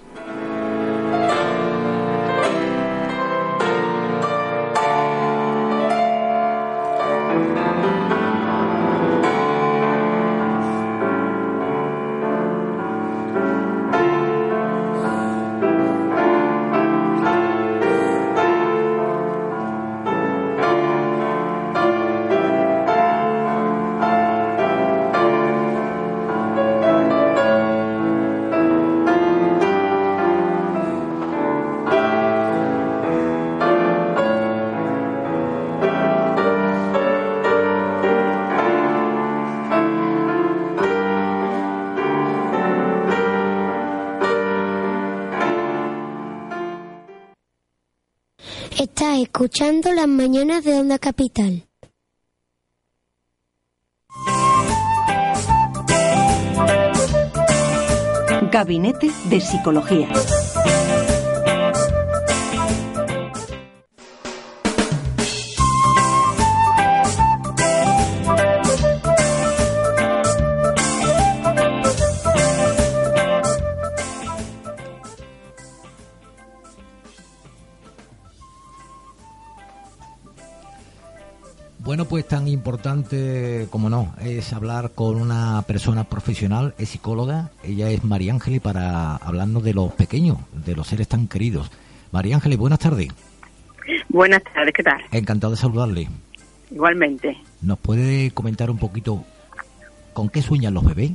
Escuchando las mañanas de Onda Capital. Gabinete de Psicología. Importante como no, es hablar con una persona profesional, es psicóloga, ella es María Ángeles para hablarnos de los pequeños, de los seres tan queridos. María Ángeles, buenas tardes. Buenas tardes, ¿qué tal? Encantado de saludarle. Igualmente. ¿Nos puede comentar un poquito con qué sueñan los bebés?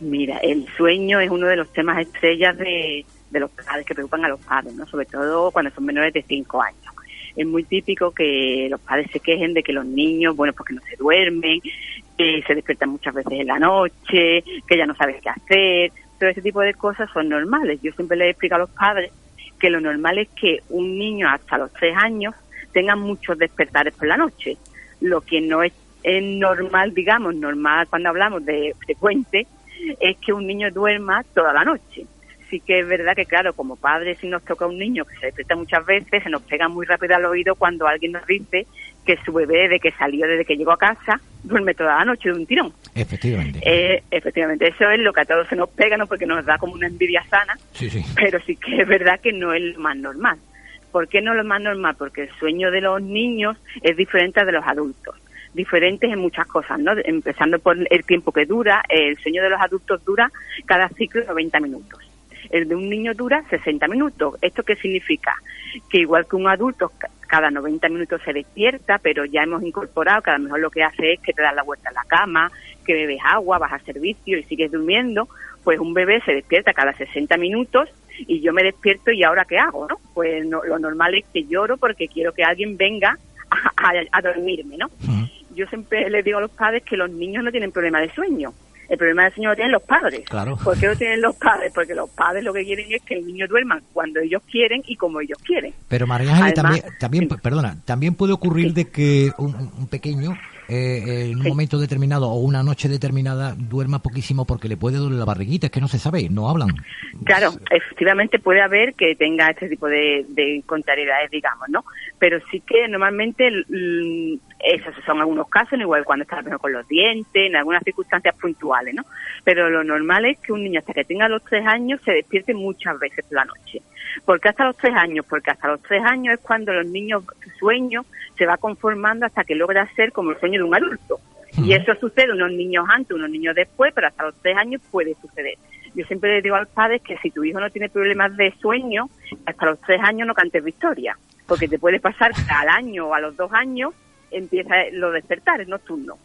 Mira, el sueño es uno de los temas estrellas de, de los padres que preocupan a los padres, ¿no? Sobre todo cuando son menores de 5 años es muy típico que los padres se quejen de que los niños, bueno, porque no se duermen, que se despiertan muchas veces en la noche, que ya no saben qué hacer. Todo ese tipo de cosas son normales. Yo siempre les he explicado a los padres que lo normal es que un niño hasta los tres años tenga muchos despertares por la noche. Lo que no es, es normal, digamos, normal cuando hablamos de frecuente, es que un niño duerma toda la noche sí que es verdad que, claro, como padres, si nos toca un niño que se despierta muchas veces, se nos pega muy rápido al oído cuando alguien nos dice que su bebé, de que salió desde que llegó a casa, duerme toda la noche de un tirón. Efectivamente. Eh, efectivamente, eso es lo que a todos se nos pega, ¿no? Porque nos da como una envidia sana, sí, sí. pero sí que es verdad que no es lo más normal. ¿Por qué no es lo más normal? Porque el sueño de los niños es diferente al de los adultos diferentes en muchas cosas, ¿no? Empezando por el tiempo que dura, el sueño de los adultos dura cada ciclo 90 minutos el de un niño dura 60 minutos. ¿Esto qué significa? Que igual que un adulto cada 90 minutos se despierta, pero ya hemos incorporado que a lo mejor lo que hace es que te das la vuelta en la cama, que bebes agua, vas a servicio y sigues durmiendo, pues un bebé se despierta cada 60 minutos y yo me despierto y ahora qué hago, ¿no? Pues no- lo normal es que lloro porque quiero que alguien venga a, a- a dormirme, ¿no? Yo siempre les digo a los padres que los niños no tienen problema de sueño. El problema del sueño lo tienen los padres. Claro. ¿Por qué lo tienen los padres? Porque los padres lo que quieren es que el niño duerma cuando ellos quieren y como ellos quieren. Pero María Además- también, también, perdona, también puede ocurrir de que un, un pequeño eh, eh, en un momento determinado o una noche determinada duerma poquísimo porque le puede doler la barriguita, es que no se sabe, no hablan. Claro, efectivamente puede haber que tenga este tipo de, de contrariedades, digamos, ¿no? Pero sí que normalmente esos son algunos casos, igual cuando está mejor con los dientes, en algunas circunstancias puntuales, ¿no? Pero lo normal es que un niño hasta que tenga los tres años se despierte muchas veces por la noche. ¿Por qué hasta los tres años? Porque hasta los tres años es cuando los niños, su sueño se va conformando hasta que logra ser como el sueño de un adulto. Y eso sucede unos niños antes, unos niños después, pero hasta los tres años puede suceder. Yo siempre le digo a los padres que si tu hijo no tiene problemas de sueño, hasta los tres años no cantes victoria, porque te puede pasar al año o a los dos años empieza los despertares nocturnos.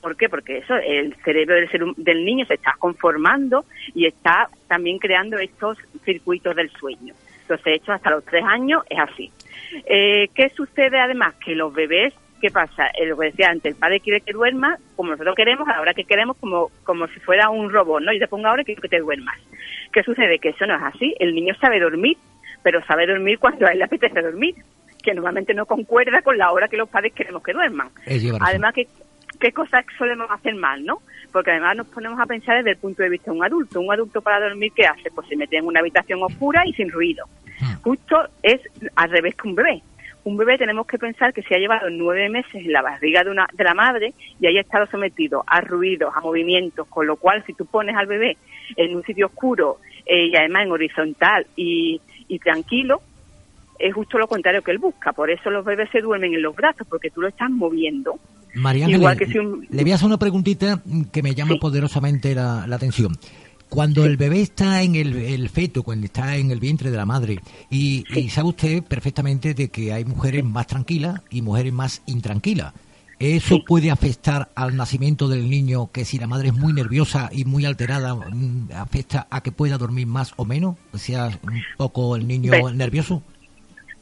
¿Por qué? Porque eso, el cerebro del, ser del niño se está conformando y está también creando estos circuitos del sueño. Entonces, hecho hasta los tres años es así. Eh, ¿Qué sucede además? Que los bebés, ¿qué pasa? Eh, lo que decía antes, el padre quiere que duerma como nosotros queremos, a la hora que queremos, como, como si fuera un robot, ¿no? Y te pongo ahora y quiero que te duermas. ¿Qué sucede? Que eso no es así. El niño sabe dormir, pero sabe dormir cuando a él le apetece dormir, que normalmente no concuerda con la hora que los padres queremos que duerman. Además, ¿qué, qué cosas solemos hacer mal, no? Porque además nos ponemos a pensar desde el punto de vista de un adulto. Un adulto para dormir, ¿qué hace? Pues se mete en una habitación oscura y sin ruido. Justo es al revés que un bebé. Un bebé tenemos que pensar que se ha llevado nueve meses en la barriga de, una, de la madre y haya estado sometido a ruidos, a movimientos, con lo cual si tú pones al bebé en un sitio oscuro eh, y además en horizontal y, y tranquilo, es justo lo contrario que él busca. Por eso los bebés se duermen en los brazos, porque tú lo estás moviendo. María Igual que si un- le voy a hacer una preguntita que me llama poderosamente la, la atención. Cuando el bebé está en el, el feto, cuando está en el vientre de la madre, y, y sabe usted perfectamente de que hay mujeres más tranquilas y mujeres más intranquilas. ¿Eso puede afectar al nacimiento del niño que si la madre es muy nerviosa y muy alterada, mm, afecta a que pueda dormir más o menos? O sea, un poco el niño nervioso.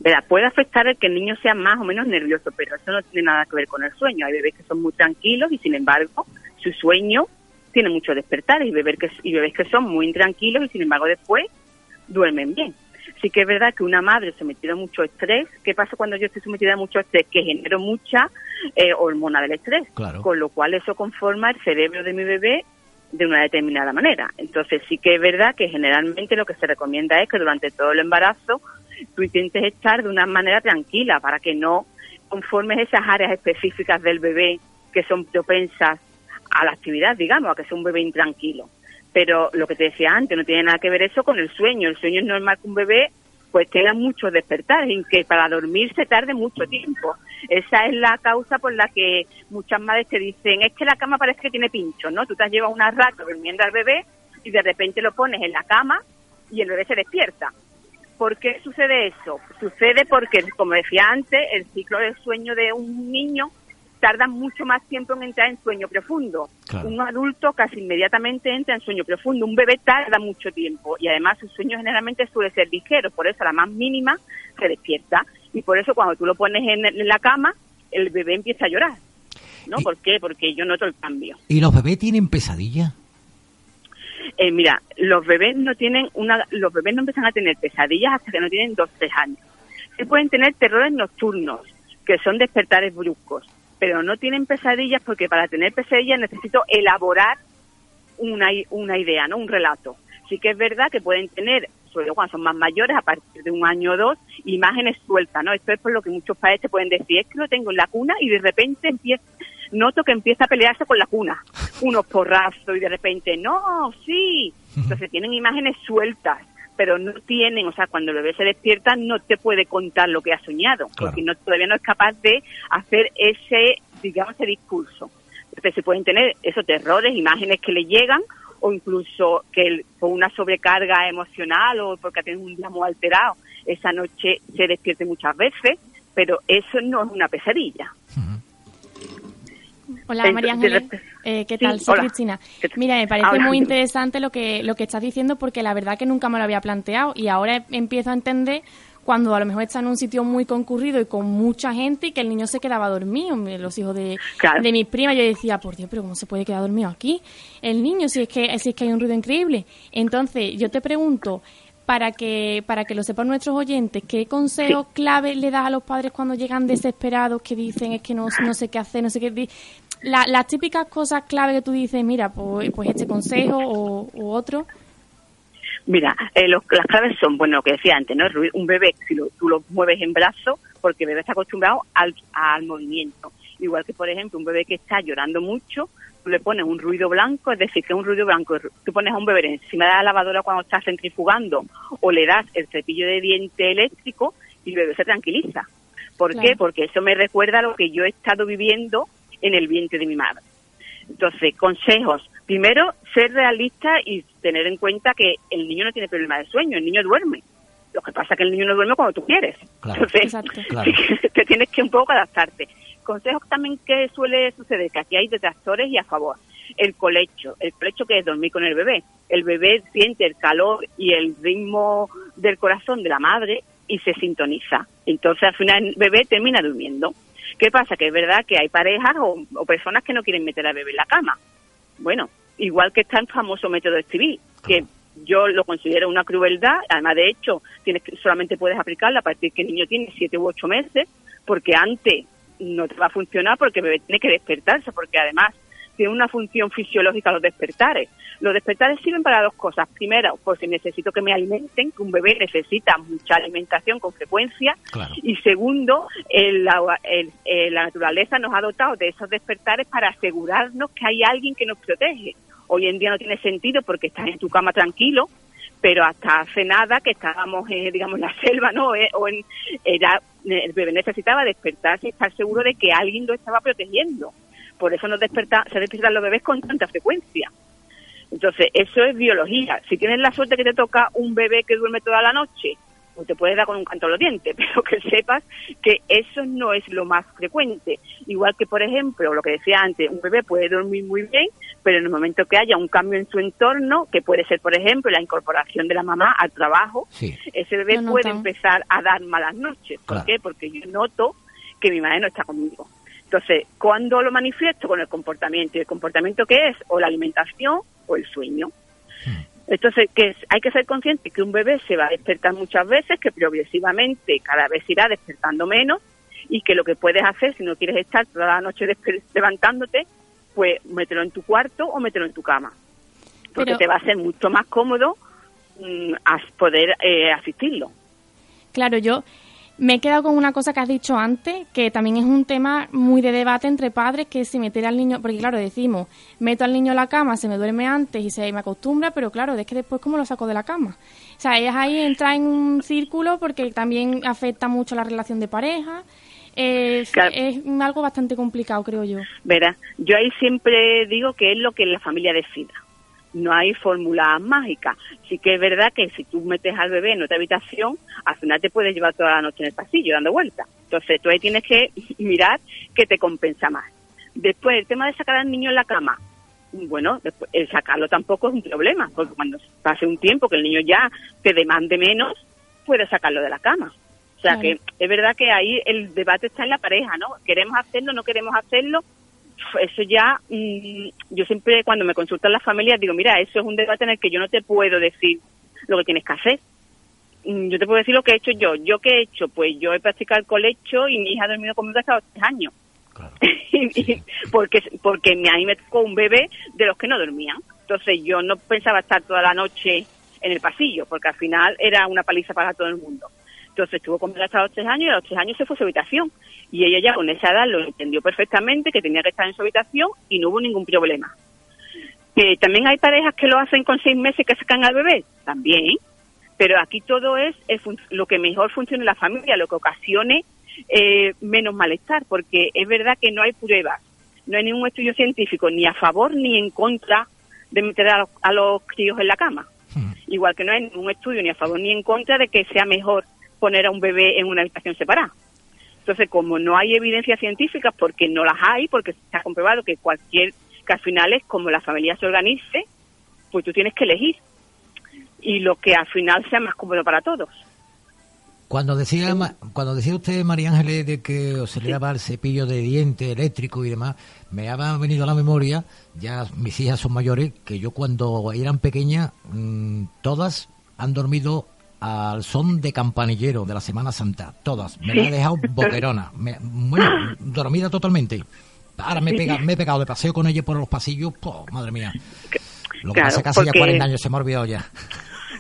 Verá, puede afectar el que el niño sea más o menos nervioso, pero eso no tiene nada que ver con el sueño. Hay bebés que son muy tranquilos y sin embargo su sueño tiene mucho despertar y bebés que, y bebés que son muy intranquilos y sin embargo después duermen bien. Sí que es verdad que una madre sometida a mucho estrés, ¿qué pasa cuando yo estoy sometida a mucho estrés? Que genero mucha eh, hormona del estrés, Claro. con lo cual eso conforma el cerebro de mi bebé de una determinada manera. Entonces sí que es verdad que generalmente lo que se recomienda es que durante todo el embarazo tú intentes estar de una manera tranquila para que no conformes esas áreas específicas del bebé que son propensas a la actividad, digamos, a que sea un bebé intranquilo. Pero lo que te decía antes, no tiene nada que ver eso con el sueño. El sueño es normal que un bebé pues tenga muchos despertares y que para dormir se tarde mucho tiempo. Esa es la causa por la que muchas madres te dicen, es que la cama parece que tiene pinchos, ¿no? Tú te has llevado una rato durmiendo al bebé y de repente lo pones en la cama y el bebé se despierta. ¿Por qué sucede eso? Sucede porque, como decía antes, el ciclo del sueño de un niño tarda mucho más tiempo en entrar en sueño profundo. Claro. Un adulto casi inmediatamente entra en sueño profundo. Un bebé tarda mucho tiempo y además su sueño generalmente suele ser ligero. Por eso a la más mínima se despierta. Y por eso cuando tú lo pones en, en la cama, el bebé empieza a llorar. ¿No? ¿Por qué? Porque yo noto el cambio. ¿Y los bebés tienen pesadilla? Eh, mira, los bebés no tienen una, los bebés no empiezan a tener pesadillas hasta que no tienen dos, tres años. Sí pueden tener terrores nocturnos, que son despertares bruscos, pero no tienen pesadillas porque para tener pesadillas necesito elaborar una, una idea, no un relato. Sí que es verdad que pueden tener, sobre todo cuando son más mayores, a partir de un año o dos, imágenes sueltas, ¿no? Esto es por lo que muchos padres te pueden decir, es que lo tengo en la cuna y de repente empieza, noto que empieza a pelearse con la cuna, unos porrazos y de repente, no, sí. Entonces tienen imágenes sueltas, pero no tienen, o sea, cuando el bebé se despierta no te puede contar lo que ha soñado, porque no, todavía no es capaz de hacer ese, digamos, ese discurso. Entonces se pueden tener esos terrores, imágenes que le llegan, o incluso que él, por una sobrecarga emocional o porque ha tenido un día muy alterado, esa noche se despierte muchas veces, pero eso no es una pesadilla. Hola María Ángeles, Eh, ¿qué Sí, tal? Soy hola. Cristina. Mira, me parece Hola. muy interesante lo que, lo que estás diciendo porque la verdad que nunca me lo había planteado y ahora empiezo a entender cuando a lo mejor está en un sitio muy concurrido y con mucha gente y que el niño se quedaba dormido. Los hijos de, Claro. de mis primas, yo decía, por Dios, pero ¿cómo se puede quedar dormido aquí? El niño, si es que, si es que hay un ruido increíble. Entonces, yo te pregunto, para que, para que lo sepan nuestros oyentes, ¿qué consejos clave le das a los padres cuando llegan desesperados que dicen es que no, no sé qué hacer, no sé qué... di-"? La- las típicas cosas clave que tú dices, mira, pues, pues este consejo o u otro. Mira, eh, los- las claves son, bueno, lo que decía antes, ¿no? Un bebé, si lo- tú lo mueves en brazos, porque el bebé está acostumbrado al, al movimiento. Igual que, por ejemplo, un bebé que está llorando mucho, tú le pones un ruido blanco, es decir, que un ruido blanco. Tú pones a un bebé encima de la lavadora cuando está centrifugando o le das el cepillo de diente eléctrico y el bebé se tranquiliza. ¿Por Claro. qué? Porque eso me recuerda a lo que yo he estado viviendo en el vientre de mi madre. Entonces, consejos. Primero, ser realista y tener en cuenta que el niño no tiene problema de sueño, el niño duerme. Lo que pasa es que el niño no duerme cuando tú quieres. Claro. Entonces, Claro. te tienes que un poco adaptarte. Consejos también que suele suceder, que aquí hay detractores y a favor. El colecho, el colecho que es dormir con el bebé. El bebé siente el calor y el ritmo del corazón de la madre y se sintoniza. Entonces al final el bebé termina durmiendo. ¿Qué pasa? Que es verdad que hay parejas o, o personas que no quieren meter al bebé en la cama. Bueno, igual que está el famoso método civil, que yo lo considero una crueldad, además de hecho, tienes que, solamente puedes aplicarla a partir que el niño tiene siete u ocho meses, porque antes no te va a funcionar porque el bebé tiene que despertarse, porque además tiene una función fisiológica los despertares. Los despertares sirven para dos cosas. Primero, por si necesito que me alimenten, que un bebé necesita mucha alimentación con frecuencia. Y segundo, el- la, el- eh, la naturaleza nos ha dotado de esos despertares para asegurarnos que hay alguien que nos protege. Hoy en día no tiene sentido porque estás en tu cama tranquilo, pero hasta hace nada que estábamos, eh, digamos, en la selva, ¿no? Eh, o en, era, el bebé necesitaba despertarse y estar seguro de que alguien lo estaba protegiendo. Por eso nos desperta, se despiertan los bebés con tanta frecuencia. Entonces, eso es biología. Si tienes la suerte que te toca un bebé que duerme toda la noche, pues te puedes dar con un canto a los dientes, pero que sepas que eso no es lo más frecuente. Igual que, por ejemplo, lo que decía antes, un bebé puede dormir muy bien, pero en el momento que haya un cambio en su entorno, que puede ser, por ejemplo, la incorporación de la mamá al trabajo, ese bebé puede empezar a dar malas noches. ¿Por Claro. qué? Porque yo noto que mi madre no está conmigo. Entonces, ¿cuándo lo manifiesto? Con el comportamiento. ¿Y el comportamiento qué es? O la alimentación o el sueño. Entonces, que hay que ser consciente que un bebé se va a despertar muchas veces, que progresivamente cada vez irá despertando menos y que lo que puedes hacer si no quieres estar toda la noche levantándote, pues mételo en tu cuarto o mételo en tu cama. Porque Pero- te va a ser mucho más cómodo mm, poder eh, asistirlo. Claro, yo me he quedado con una cosa que has dicho antes, que también es un tema muy de debate entre padres, que es si meter al niño, porque claro, decimos, meto al niño a la cama, se me duerme antes y se me acostumbra, pero claro, es que después cómo lo saco de la cama. O sea, ellas ahí entra en un círculo porque también afecta mucho la relación de pareja. Eh, Claro. Es algo bastante complicado, creo yo. Verás, yo ahí siempre digo que es lo que la familia decida. No hay fórmula mágica. Sí que es verdad que si tú metes al bebé en otra habitación, al final te puedes llevar toda la noche en el pasillo dando vueltas. Entonces tú ahí tienes que mirar qué te compensa más. Después, el tema de sacar al niño en la cama. Bueno, después, el sacarlo tampoco es un problema, porque cuando pase un tiempo que el niño ya te demande menos, puedes sacarlo de la cama. O sea Claro. que es verdad que ahí el debate está en la pareja, ¿no? ¿Queremos hacerlo, no queremos hacerlo? Eso ya, mm, yo siempre cuando me consultan las familias digo, mira, eso es un debate en el que yo no te puedo decir lo que tienes que hacer. Mm, Yo te puedo decir lo que he hecho yo. ¿Yo qué he hecho? Pues yo he practicado el colecho y mi hija ha dormido conmigo hasta los tres años. Porque porque a mí me tocó un bebé de los que no dormían. Entonces yo no pensaba estar toda la noche en el pasillo, porque al final era una paliza para todo el mundo. Entonces estuvo conmigo hasta los tres años y a los tres años se fue a su habitación. Y ella ya con esa edad lo entendió perfectamente, que tenía que estar en su habitación y no hubo ningún problema. Que también hay parejas que lo hacen con seis meses que sacan al bebé, también. Pero aquí todo es, el fun- lo que mejor funcione en la familia, lo que ocasione eh, menos malestar, porque es verdad que no hay pruebas, no hay ningún estudio científico ni a favor ni en contra de meter a los, a los críos en la cama. Igual que no hay ningún estudio ni a favor ni en contra de que sea mejor poner a un bebé en una habitación separada. Entonces, como no hay evidencias científicas, porque no las hay, porque se ha comprobado que cualquier, que al final es como la familia se organice, pues tú tienes que elegir. Y lo que al final sea más cómodo para todos. Cuando decía, cuando decía usted, María Ángeles, de que os se le daba el cepillo de diente eléctrico y demás, me ha venido a la memoria, ya mis hijas son mayores, que yo cuando eran pequeñas, mm, todas han dormido al son de campanillero de la Semana Santa, todas. Me la he dejado boquerona, me- bueno, dormida totalmente. Ahora me, he pega- me he pegado de paseo con ella por los pasillos, ¡po! madre mía. Lo que Claro, pasa es que hace ya porque- 40 años se me ha olvidado ya.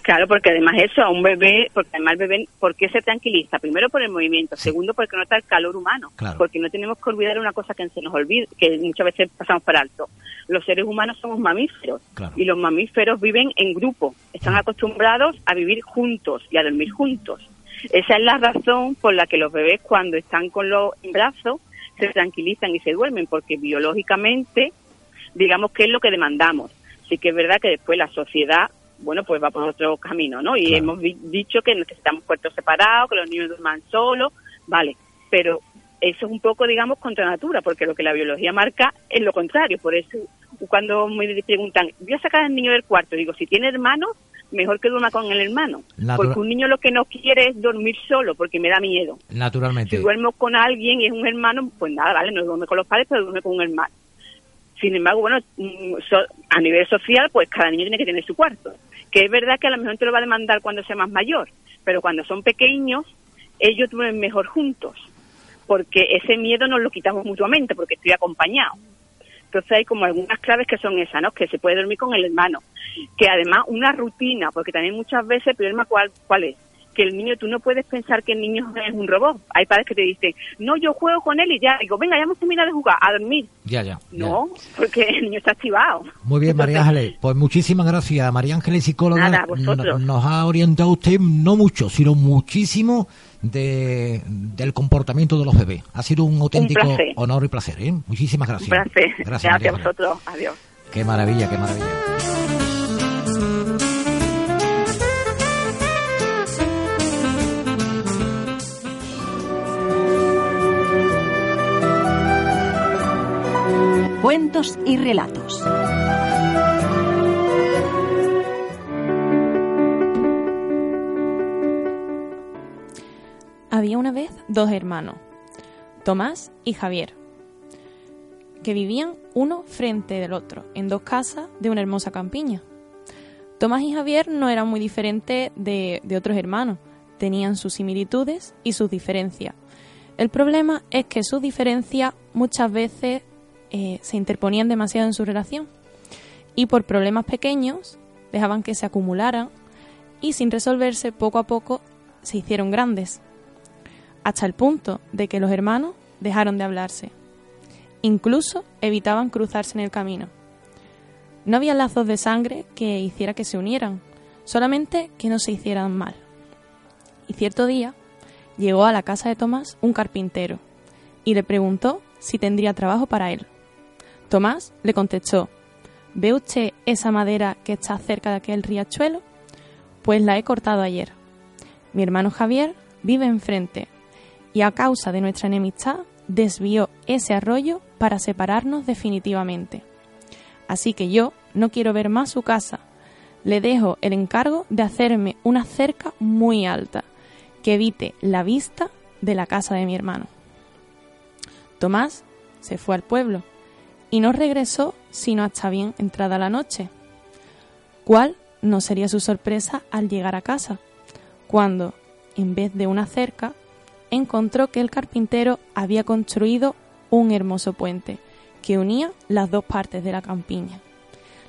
Claro, porque además eso, a un bebé, porque además el bebé, ¿por qué se tranquiliza? Primero por el movimiento, segundo porque nota el calor humano, Claro. porque no tenemos que olvidar una cosa que se nos olvida, que muchas veces pasamos por alto. Los seres humanos somos mamíferos y los mamíferos viven en grupo, están acostumbrados a vivir juntos y a dormir juntos. Esa es la razón por la que los bebés cuando están con los brazos se tranquilizan y se duermen, porque biológicamente, digamos que es lo que demandamos. Sí que es verdad que después la sociedad, bueno, pues va por otro camino, ¿no? Y hemos di- dicho que necesitamos cuartos separados, que los niños duerman solos, vale, pero eso es un poco, digamos, contra natura, porque lo que la biología marca es lo contrario. Por eso, cuando me preguntan, voy a sacar al niño del cuarto, digo, si tiene hermanos, mejor que duerma con el hermano. Porque un niño lo que no quiere es dormir solo, porque me da miedo. Naturalmente. Si duermo con alguien y es un hermano, pues nada, vale, no duerme con los padres, pero duerme con un hermano. Sin embargo, bueno, mm, a nivel social, pues cada niño tiene que tener su cuarto. Que es verdad que a lo mejor te lo va a demandar cuando sea más mayor, pero cuando son pequeños, ellos duermen mejor juntos, porque ese miedo nos lo quitamos mutuamente, porque estoy acompañado. Entonces hay como algunas claves que son esas, ¿no? Que se puede dormir con el hermano. Que además una rutina, porque también muchas veces el problema cuál, cuál es, que el niño, tú no puedes pensar que el niño es un robot. Hay padres que te dicen, no, yo juego con él y ya. Digo, venga, ya hemos terminado de jugar, a dormir. Ya, ya. ya. No, porque el niño está activado. Muy bien, María Ángeles. Pues muchísimas gracias. María Ángeles, psicóloga, Nada, nos ha orientado usted no mucho, sino muchísimo de, del comportamiento de los bebés. Ha sido un auténtico honor y placer. ¿eh? Muchísimas gracias. Un placer. Gracias, Gracias, a vosotros. Adiós. Qué maravilla, qué maravilla. Cuentos y relatos. Había una vez dos hermanos, Tomás y Javier, que vivían uno frente del otro, en dos casas de una hermosa campiña. Tomás y Javier no eran muy diferentes de, de otros hermanos, tenían sus similitudes y sus diferencias. El problema es que sus diferencias muchas veces eh, se interponían demasiado en su relación y por problemas pequeños dejaban que se acumularan y sin resolverse poco a poco se hicieron grandes hasta el punto de que los hermanos dejaron de hablarse. Incluso evitaban cruzarse en el camino. No había lazos de sangre que hiciera que se unieran, solamente que no se hicieran mal. Y cierto día llegó a la casa de Tomás un carpintero y le preguntó si tendría trabajo para él. Tomás le contestó, ¿ve usted esa madera que está cerca de aquel riachuelo? Pues la he cortado ayer. Mi hermano Javier vive enfrente y a causa de nuestra enemistad desvió ese arroyo para separarnos definitivamente. Así que yo no quiero ver más su casa. Le dejo el encargo de hacerme una cerca muy alta que evite la vista de la casa de mi hermano. Tomás se fue al pueblo y no regresó sino hasta bien entrada la noche. ¿Cuál no sería su sorpresa al llegar a casa? Cuando, en vez de una cerca, encontró que el carpintero había construido un hermoso puente que unía las dos partes de la campiña.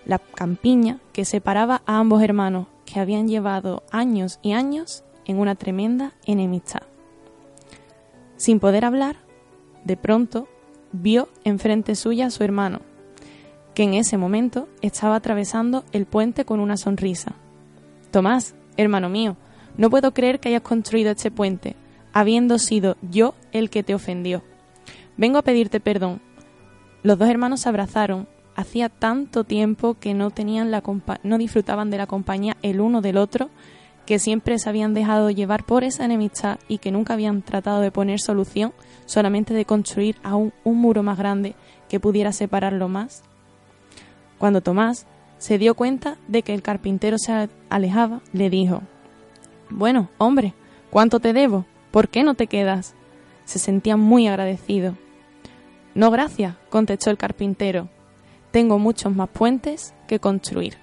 La campiña que separaba a ambos hermanos que habían llevado años y años en una tremenda enemistad. Sin poder hablar, de pronto vio enfrente suya a su hermano, que en ese momento estaba atravesando el puente con una sonrisa. Tomás, hermano mío, no puedo creer que hayas construido este puente, habiendo sido yo el que te ofendió. Vengo a pedirte perdón. Los dos hermanos se abrazaron. Hacía tanto tiempo que no tenían la no disfrutaban de la compañía el uno del otro que siempre se habían dejado llevar por esa enemistad y que nunca habían tratado de poner solución, solamente de construir aún un muro más grande que pudiera separarlo más. Cuando Tomás se dio cuenta de que el carpintero se alejaba, le dijo, Bueno, hombre, ¿cuánto te debo? ¿Por qué no te quedas? Se sentía muy agradecido. No, gracias, contestó el carpintero. Tengo muchos más puentes que construir.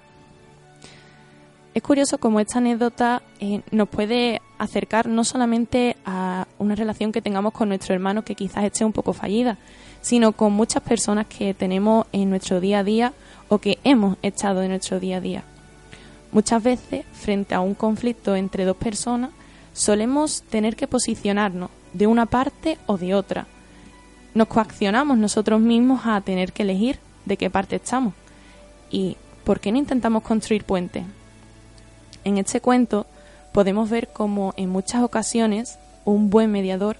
Es curioso cómo esta anécdota eh, nos puede acercar no solamente a una relación que tengamos con nuestro hermano que quizás esté un poco fallida, sino con muchas personas que tenemos en nuestro día a día o que hemos echado en nuestro día a día. Muchas veces, frente a un conflicto entre dos personas, solemos tener que posicionarnos de una parte o de otra. Nos coaccionamos nosotros mismos a tener que elegir de qué parte estamos. ¿Y por qué no intentamos construir puentes? En este cuento podemos ver cómo en muchas ocasiones un buen mediador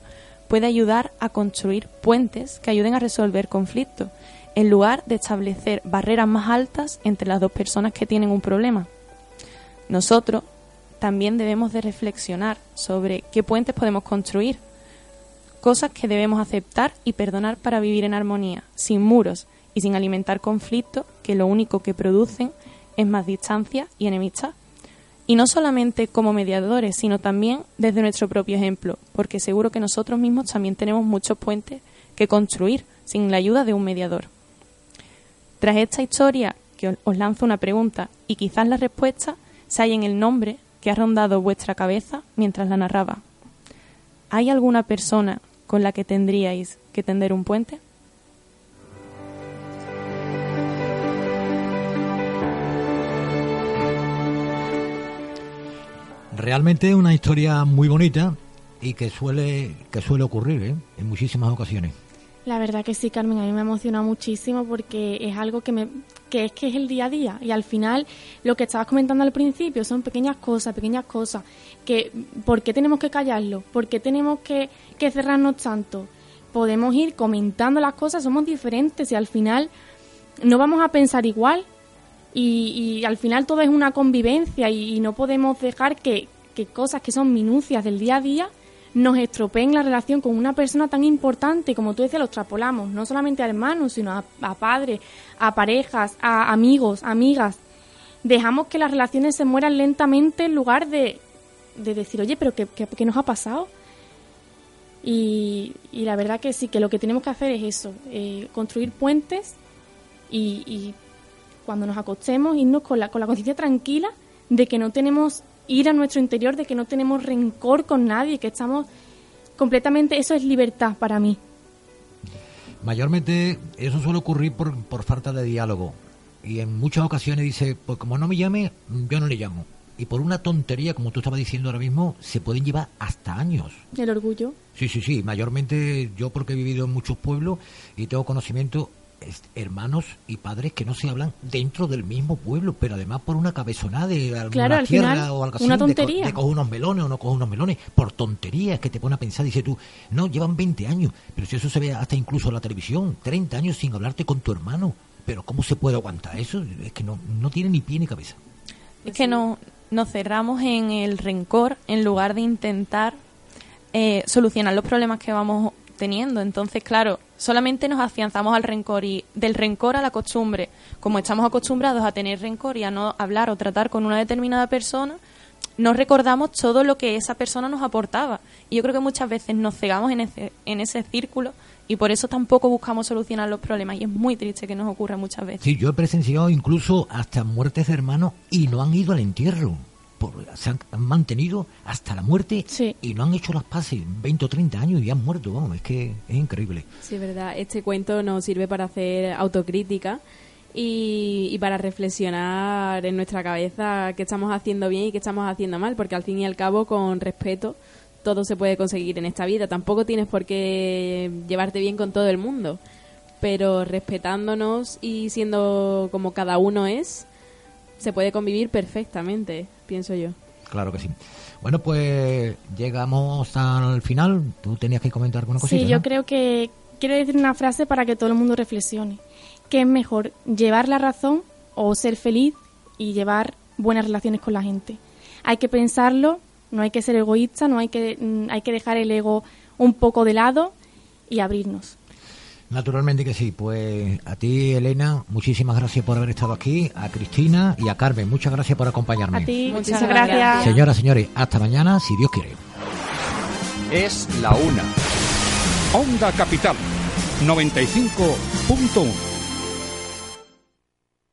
puede ayudar a construir puentes que ayuden a resolver conflictos, en lugar de establecer barreras más altas entre las dos personas que tienen un problema. Nosotros también debemos de reflexionar sobre qué puentes podemos construir, cosas que debemos aceptar y perdonar para vivir en armonía, sin muros y sin alimentar conflictos que lo único que producen es más distancia y enemistad. Y no solamente como mediadores, sino también desde nuestro propio ejemplo, porque seguro que nosotros mismos también tenemos muchos puentes que construir sin la ayuda de un mediador. Tras esta historia, que os lanzo una pregunta y quizás la respuesta se halla en el nombre que ha rondado vuestra cabeza mientras la narraba. ¿Hay alguna persona con la que tendríais que tender un puente? Realmente es una historia muy bonita y que suele, que suele ocurrir ¿eh? en muchísimas ocasiones. La verdad que sí, Carmen, a mí me emociona muchísimo porque es algo que me que es que es el día a día y al final lo que estabas comentando al principio son pequeñas cosas, pequeñas cosas que ¿por qué tenemos que callarlo? ¿Por qué tenemos que, que cerrarnos tanto? Podemos ir comentando las cosas, somos diferentes y al final no vamos a pensar igual y, y al final todo es una convivencia y, no podemos dejar que, cosas que son minucias del día a día nos estropeen la relación con una persona tan importante, como tú decías, los trapolamos, no solamente a hermanos, sino a, padres, a parejas, a amigos, amigas. Dejamos que las relaciones se mueran lentamente en lugar de, de decir, oye, pero ¿qué, qué, nos ha pasado? Y, la verdad que sí, que lo que tenemos que hacer es eso, eh, construir puentes y, cuando nos acostemos irnos con la, con la conciencia tranquila de que no tenemos ir a nuestro interior de que no tenemos rencor con nadie, que estamos completamente, eso es libertad para mí. Mayormente eso suele ocurrir por, por falta de diálogo. Y en muchas ocasiones dice, pues como no me llame, yo no le llamo. Y por una tontería, como tú estabas diciendo ahora mismo, se pueden llevar hasta años. El orgullo. Sí, sí, sí. Mayormente yo porque he vivido en muchos pueblos y tengo conocimiento, hermanos y padres que no se hablan dentro del mismo pueblo, pero además por una cabezonada de alguna tierra o algo así, una tontería. De, coger unos melones o no coger unos melones, por tonterías que te pone a pensar, dice tú, no, llevan 20 años, pero si eso se ve hasta incluso en la televisión, 30 años sin hablarte con tu hermano, pero ¿cómo se puede aguantar eso? Es que no, no tiene ni pie ni cabeza. Es que no, nos cerramos en el rencor en lugar de intentar eh, solucionar los problemas que vamos teniendo. Entonces, claro, solamente nos afianzamos al rencor y del rencor a la costumbre. Como estamos acostumbrados a tener rencor y a no hablar o tratar con una determinada persona, no recordamos todo lo que esa persona nos aportaba. Y yo creo que muchas veces nos cegamos en ese, en ese círculo y por eso tampoco buscamos solucionar los problemas. Y es muy triste que nos ocurra muchas veces. Sí, yo he presenciado incluso hasta muertes de hermanos y no han ido al entierro se han, mantenido hasta la muerte y no han hecho las paces 20 o 30 años y han muerto, vamos, es que es increíble. Sí, verdad, este cuento nos sirve para hacer autocrítica y, para reflexionar en nuestra cabeza qué estamos haciendo bien y qué estamos haciendo mal, porque al fin y al cabo, con respeto, todo se puede conseguir en esta vida. Tampoco tienes por qué llevarte bien con todo el mundo, pero respetándonos y siendo como cada uno es, se puede convivir perfectamente, pienso yo. Claro que sí. Bueno, pues llegamos al final. Tú tenías que comentar alguna cosita. Sí, yo creo que quiero decir una frase para que todo el mundo reflexione. ¿Qué es mejor, llevar la razón o ser feliz y llevar buenas relaciones con la gente? hay que pensarlo, no hay que ser egoísta, no hay que, mm, hay que dejar el ego un poco de lado y abrirnos. Naturalmente que sí. Pues a ti, Elena, muchísimas gracias por haber estado aquí. A Cristina y a Carmen, muchas gracias por acompañarme. A ti, Muchas muchas gracias. gracias. Señoras, señores, hasta mañana, si Dios quiere. Es la una. Onda Capital 95.1.